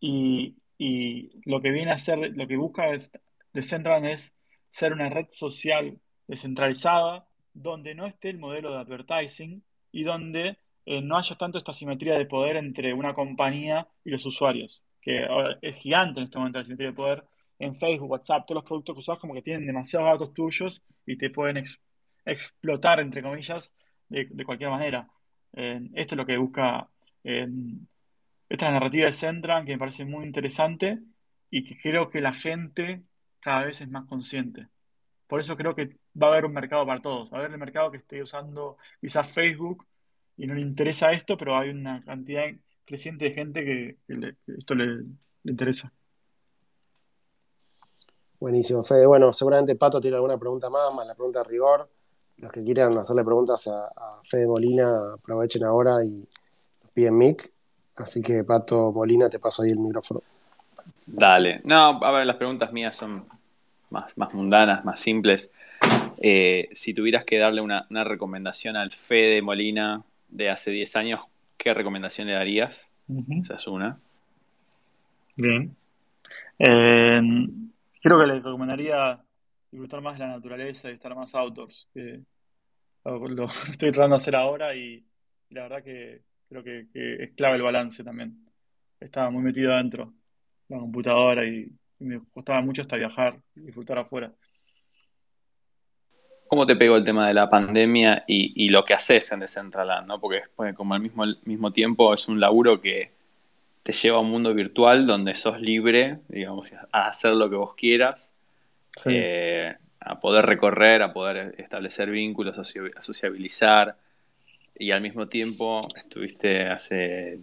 y, y lo que viene a ser, lo que busca es, Decentraland es ser una red social descentralizada donde no esté el modelo de advertising y donde eh, no haya tanto esta simetría de poder entre una compañía y los usuarios, que es gigante en este momento la simetría de poder en Facebook, WhatsApp, todos los productos que usas como que tienen demasiados datos tuyos y te pueden explotar, entre comillas, de, cualquier manera. Eh, esto es lo que busca eh, esta narrativa de Centran que me parece muy interesante y que creo que la gente cada vez es más consciente. Por eso creo que va a haber un mercado para todos. Va a haber el mercado que esté usando quizás Facebook y no le interesa esto, pero hay una cantidad creciente de gente que esto le, le interesa. Buenísimo, Fede. Bueno, seguramente Pato tiene alguna pregunta más, más la pregunta de rigor. Los que quieran hacerle preguntas a, a Fede Molina, aprovechen ahora y piden mic. Así que, Pato Molina, te paso ahí el micrófono. Dale. No, a ver, las preguntas mías son más, más mundanas, más simples. Eh, si tuvieras que darle una, una recomendación al Fede Molina de hace 10 años, ¿qué recomendación le darías? Esa es una. Bien. Eh, creo que le recomendaría disfrutar más de la naturaleza y estar más outdoors. que lo, lo estoy tratando de hacer ahora y, y la verdad que creo que, que es clave el balance también. Estaba muy metido adentro de la computadora y, y me costaba mucho hasta viajar y disfrutar afuera. ¿Cómo te pegó el tema de la pandemia y, y lo que haces en Decentraland? ¿no? Porque después, como al mismo, al mismo tiempo es un laburo que te lleva a un mundo virtual donde sos libre, digamos, a hacer lo que vos quieras, Sí. eh, a poder recorrer, a poder establecer vínculos, a soci- a sociabilizar. Y al mismo tiempo estuviste hace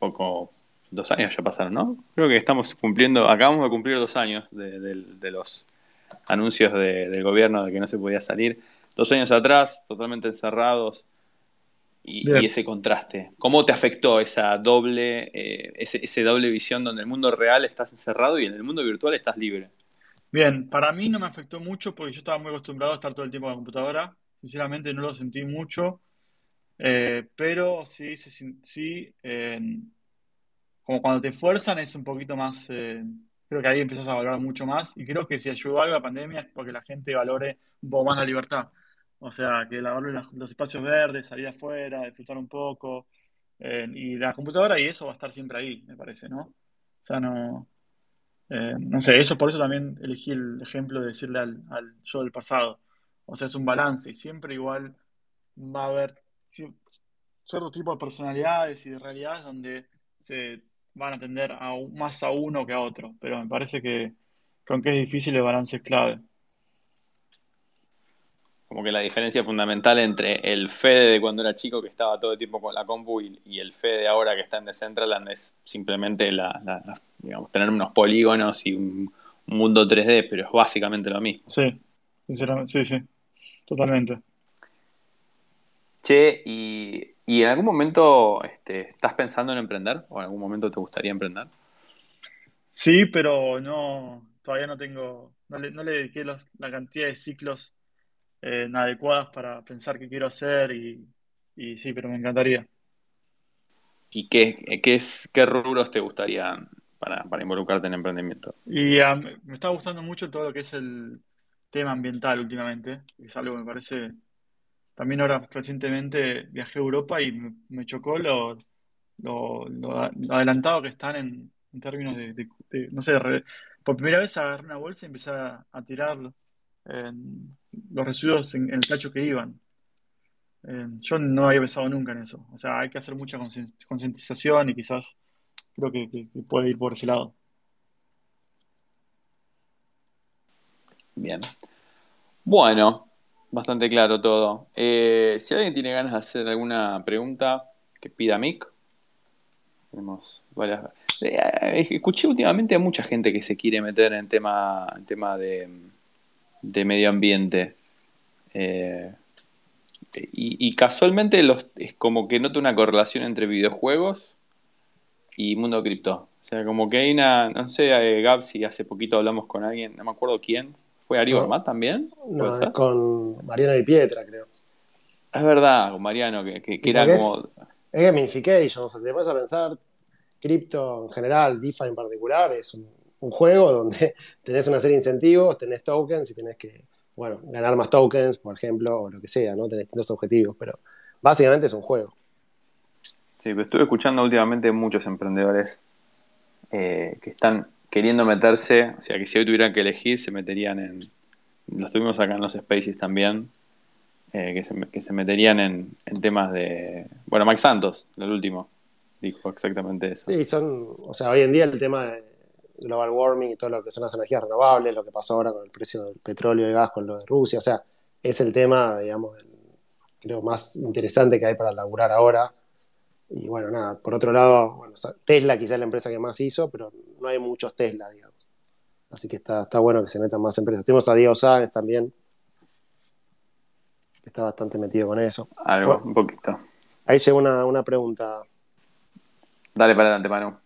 poco, dos años ya pasaron, ¿no? Creo que estamos cumpliendo, acabamos de cumplir dos años de, de- de los anuncios de- del gobierno de que no se podía salir. Dos años atrás, totalmente encerrados, y, ese contraste. ¿Cómo te afectó esa doble, eh, ese, ese doble visión donde el mundo real estás encerrado y en el mundo virtual estás libre? Bien, para mí no me afectó mucho porque yo estaba muy acostumbrado a estar todo el tiempo en la computadora. Sinceramente no lo sentí mucho, eh, pero sí, sí eh, como cuando te fuerzan es un poquito más, eh, creo que ahí empiezas a valorar mucho más y creo que si ayudó algo la pandemia es porque la gente valore un poco más la libertad. O sea, que valore los espacios verdes, salir afuera, disfrutar un poco. eh, y la computadora y eso va a estar siempre ahí, me parece, ¿no? O sea, no... Eh, no sé, eso por eso también elegí el ejemplo de decirle al, al yo del pasado. O sea, es un balance y siempre igual va a haber ci- cierto tipo de personalidades y de realidades donde se van a atender a, más a uno que a otro. Pero me parece que, que aunque es difícil, el balance es clave. Como que la diferencia fundamental entre el Fede de cuando era chico, que estaba todo el tiempo con la compu, y, y el Fede de ahora que está en Decentraland es simplemente la, la- la- digamos, tener unos polígonos y un, un mundo 3D, pero es básicamente lo mismo. Sí, sinceramente, sí, sí, totalmente. Che, y, y en algún momento este, estás pensando en emprender? ¿O en algún momento te gustaría emprender? Sí, pero no, todavía no tengo, no le, no le dediqué los- la cantidad de ciclos eh, adecuadas para pensar qué quiero hacer y, y sí, pero me encantaría. ¿Y qué, qué, es, qué rubros te gustaría para, involucrarte en emprendimiento? Y me está gustando mucho todo lo que es el tema ambiental últimamente. Es algo que me parece. También ahora recientemente viajé a Europa y me, chocó lo, lo, adelantado que están en, términos de, no sé, por primera vez agarré una bolsa y empecé a, tirar los residuos en, el tacho que iban. Eh, yo no había pensado nunca en eso. O sea, hay que hacer mucha concientización y quizás creo que, puede ir por ese lado. Bien. Bueno, bastante claro todo. Eh, si alguien tiene ganas de hacer alguna pregunta, que pida mic. Tenemos varias. Eh, escuché últimamente a mucha gente que se quiere meter en tema, en tema de, de medio ambiente. Eh, y, casualmente los, es como que noto una correlación entre videojuegos y mundo cripto. O sea, como que hay una, no sé, eh, Gab, si hace poquito hablamos con alguien, no me acuerdo quién. ¿Fue Ari no, también? No, es con Mariano Di Pietra, creo. Es verdad, con Mariano, que, que, era como... Es, gamification, o sea, si te pones a pensar, cripto en general, DeFi en particular, es un, un juego donde tenés una serie de incentivos, tenés tokens y tenés que bueno, ganar más tokens, por ejemplo, o lo que sea, ¿no? Tener distintos objetivos, pero básicamente es un juego. Sí, pero estuve escuchando últimamente muchos emprendedores eh, que están queriendo meterse, o sea, que si hoy tuvieran que elegir, se meterían en. Los tuvimos acá en los Spaces también, eh, que, se, que, se, meterían en, en, temas de. Bueno, Max Santos, el último, dijo exactamente eso. Sí, son. O sea, hoy en día el tema de global warming y todo lo que son las energías renovables, lo que pasó ahora con el precio del petróleo y el gas con lo de Rusia, o sea, es el tema, digamos, creo, más interesante que hay para laburar ahora. Y bueno, nada, por otro lado, bueno, Tesla quizás es la empresa que más hizo, pero no hay muchos Tesla, digamos. Así que está, está bueno que se metan más empresas. Tenemos a Diego Sáenz también, que está bastante metido con eso. Algo, un poquito. Ahí llegó una, una pregunta. Dale para adelante, Manu.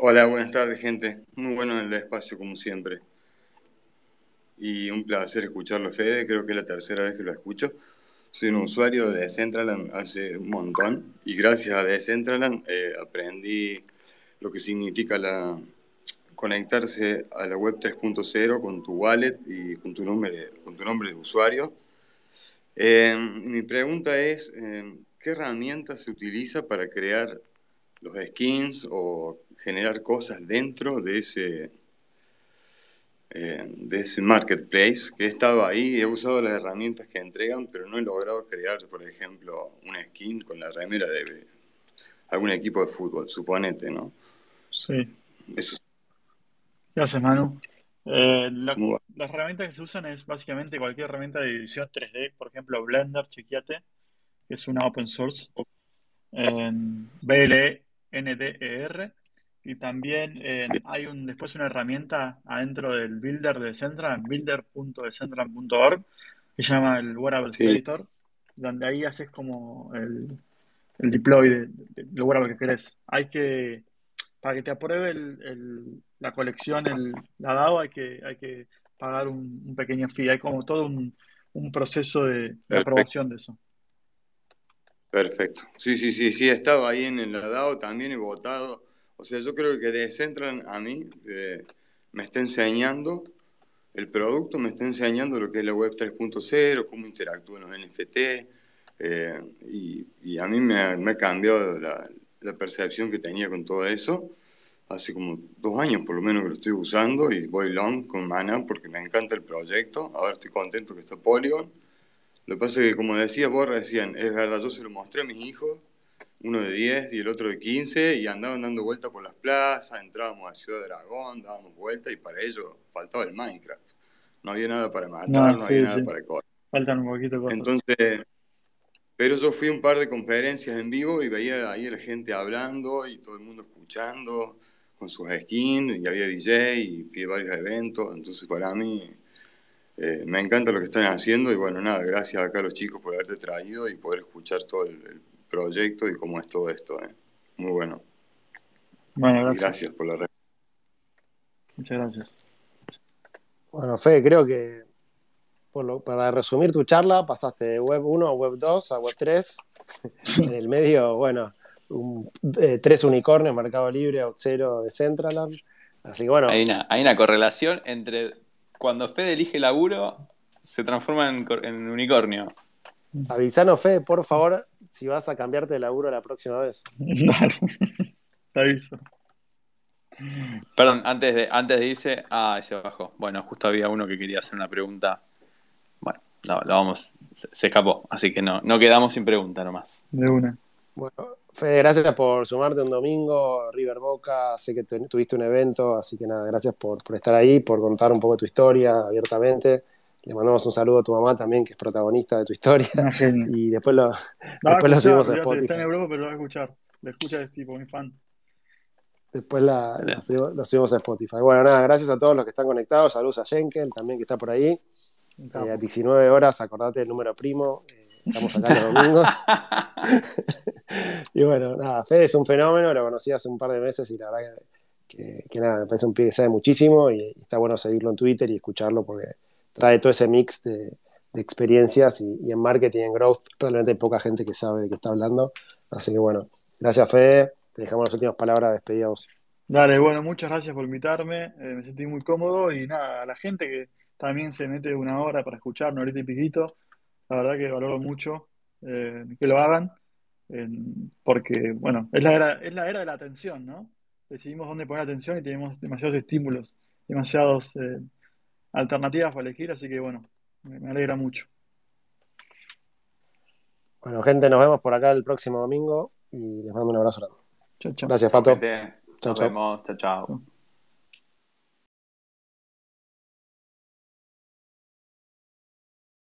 Hola, buenas tardes, gente. Muy bueno el espacio, como siempre. Y un placer escucharlo, Fede. Creo que es la tercera vez que lo escucho. Soy un usuario de Decentraland hace un montón y gracias a Decentraland eh, aprendí lo que significa la, conectarse a la web 3.0 con tu wallet y con tu nombre, con tu nombre de usuario. Eh, mi pregunta es, eh, ¿qué herramienta se utiliza para crear los skins o generar cosas dentro de ese, eh, de ese marketplace, que he estado ahí, he usado las herramientas que entregan, pero no he logrado crear, por ejemplo, una skin con la remera de algún equipo de fútbol, suponete, ¿no? Sí. Eso. Gracias, Manu. Eh, las herramientas que se usan es básicamente cualquier herramienta de edición 3D, por ejemplo Blender, chequeate, que es una open source. En BLNDER y también eh, hay un, después una herramienta adentro del builder de Central, builder.decentral.org, que se llama el Wearable Editor, donde ahí haces como el, el deploy de, lo wearable que querés. Hay que, para que te apruebe el, la colección, el, la DAO, hay que, hay que pagar un, pequeño fee. Hay como todo un, proceso de, aprobación de eso. Perfecto. Sí, sí, sí, sí, he estado ahí en el DAO, también he votado o sea, yo creo que Decentran a mí eh, me está enseñando, el producto me está enseñando lo que es la web 3.0, cómo interactúan los NFT, eh, y, a mí me ha, cambiado la, percepción que tenía con todo eso. Hace como dos años por lo menos que lo estoy usando y voy long con Mana porque me encanta el proyecto. Ahora estoy contento que está Polygon. Lo que pasa es que, como decía vos recién, es verdad, yo se lo mostré a mis hijos uno de 10 y el otro de 15, y andaban dando vueltas por las plazas, entrábamos a Ciudad Dragón, dábamos vueltas, y para ello faltaba el Minecraft. No había nada para matar, no, había nada para correr. Faltan un poquito cosas. Entonces, pero yo fui a un par de conferencias en vivo y veía ahí a la gente hablando y todo el mundo escuchando con sus skins, y había DJ y fui a varios eventos, entonces para mí eh, me encanta lo que están haciendo y bueno, nada, gracias acá a los chicos por haberte traído y poder escuchar todo el proyecto y cómo es todo esto. ¿eh? Muy bueno. Bueno, gracias. gracias por la Muchas gracias. Bueno, Fe, creo que para resumir tu charla, pasaste de web 1 a web 2 a web 3. en el medio, bueno, eh, tres unicornios, Mercado Libre, Outzero, de Centraland. Así que bueno. Hay una, hay una correlación entre cuando Fede elige laburo, se transforma en, unicornio. Avisanos, Fede, por favor, si vas a cambiarte de laburo la próxima vez. Te aviso. Perdón, antes de, antes de irse, ah, se bajó. Bueno, justo había uno que quería hacer una pregunta. Bueno, no, lo vamos, se, escapó, así que no, no quedamos sin pregunta nomás. De una. Bueno, Fede, gracias por sumarte un domingo, River Boca, sé que tuviste un evento, así que nada, gracias por, estar ahí, por contar un poco tu historia abiertamente. Le mandamos un saludo a tu mamá también, que es protagonista de tu historia. Y después lo, después lo subimos a Spotify. Está en Europa, pero lo va a escuchar. Lo escucha de tipo, mi fan. Después la, lo, subimos, a Spotify. Bueno, nada, gracias a todos los que están conectados. Saludos a Jenkel también que está por ahí. Eh, a 19 horas, acordate del número primo. Eh, estamos acá los domingos. y bueno, nada, Fede es un fenómeno, lo conocí hace un par de meses y la verdad que, nada, me parece un pibe que sabe muchísimo y, está bueno seguirlo en Twitter y escucharlo porque trae todo ese mix de, experiencias y, en marketing en growth realmente hay poca gente que sabe de qué está hablando. Así que bueno, gracias Fede te dejamos las últimas palabras, despedidos. Dale, bueno, muchas gracias por invitarme, eh, me sentí muy cómodo y nada, a la gente que también se mete una hora para escuchar, una horita y piquito, la verdad que valoro mucho eh, que lo hagan, porque, bueno, es la, era, es la era de la atención, ¿no? Decidimos dónde poner atención y tenemos demasiados estímulos, demasiadas eh, alternativas para elegir, así que, bueno, me alegra mucho. Bueno, gente, nos vemos por acá el próximo domingo y les mando un abrazo grande. Chao, chao. Gracias, Pato. Nos vemos. Chao, chao.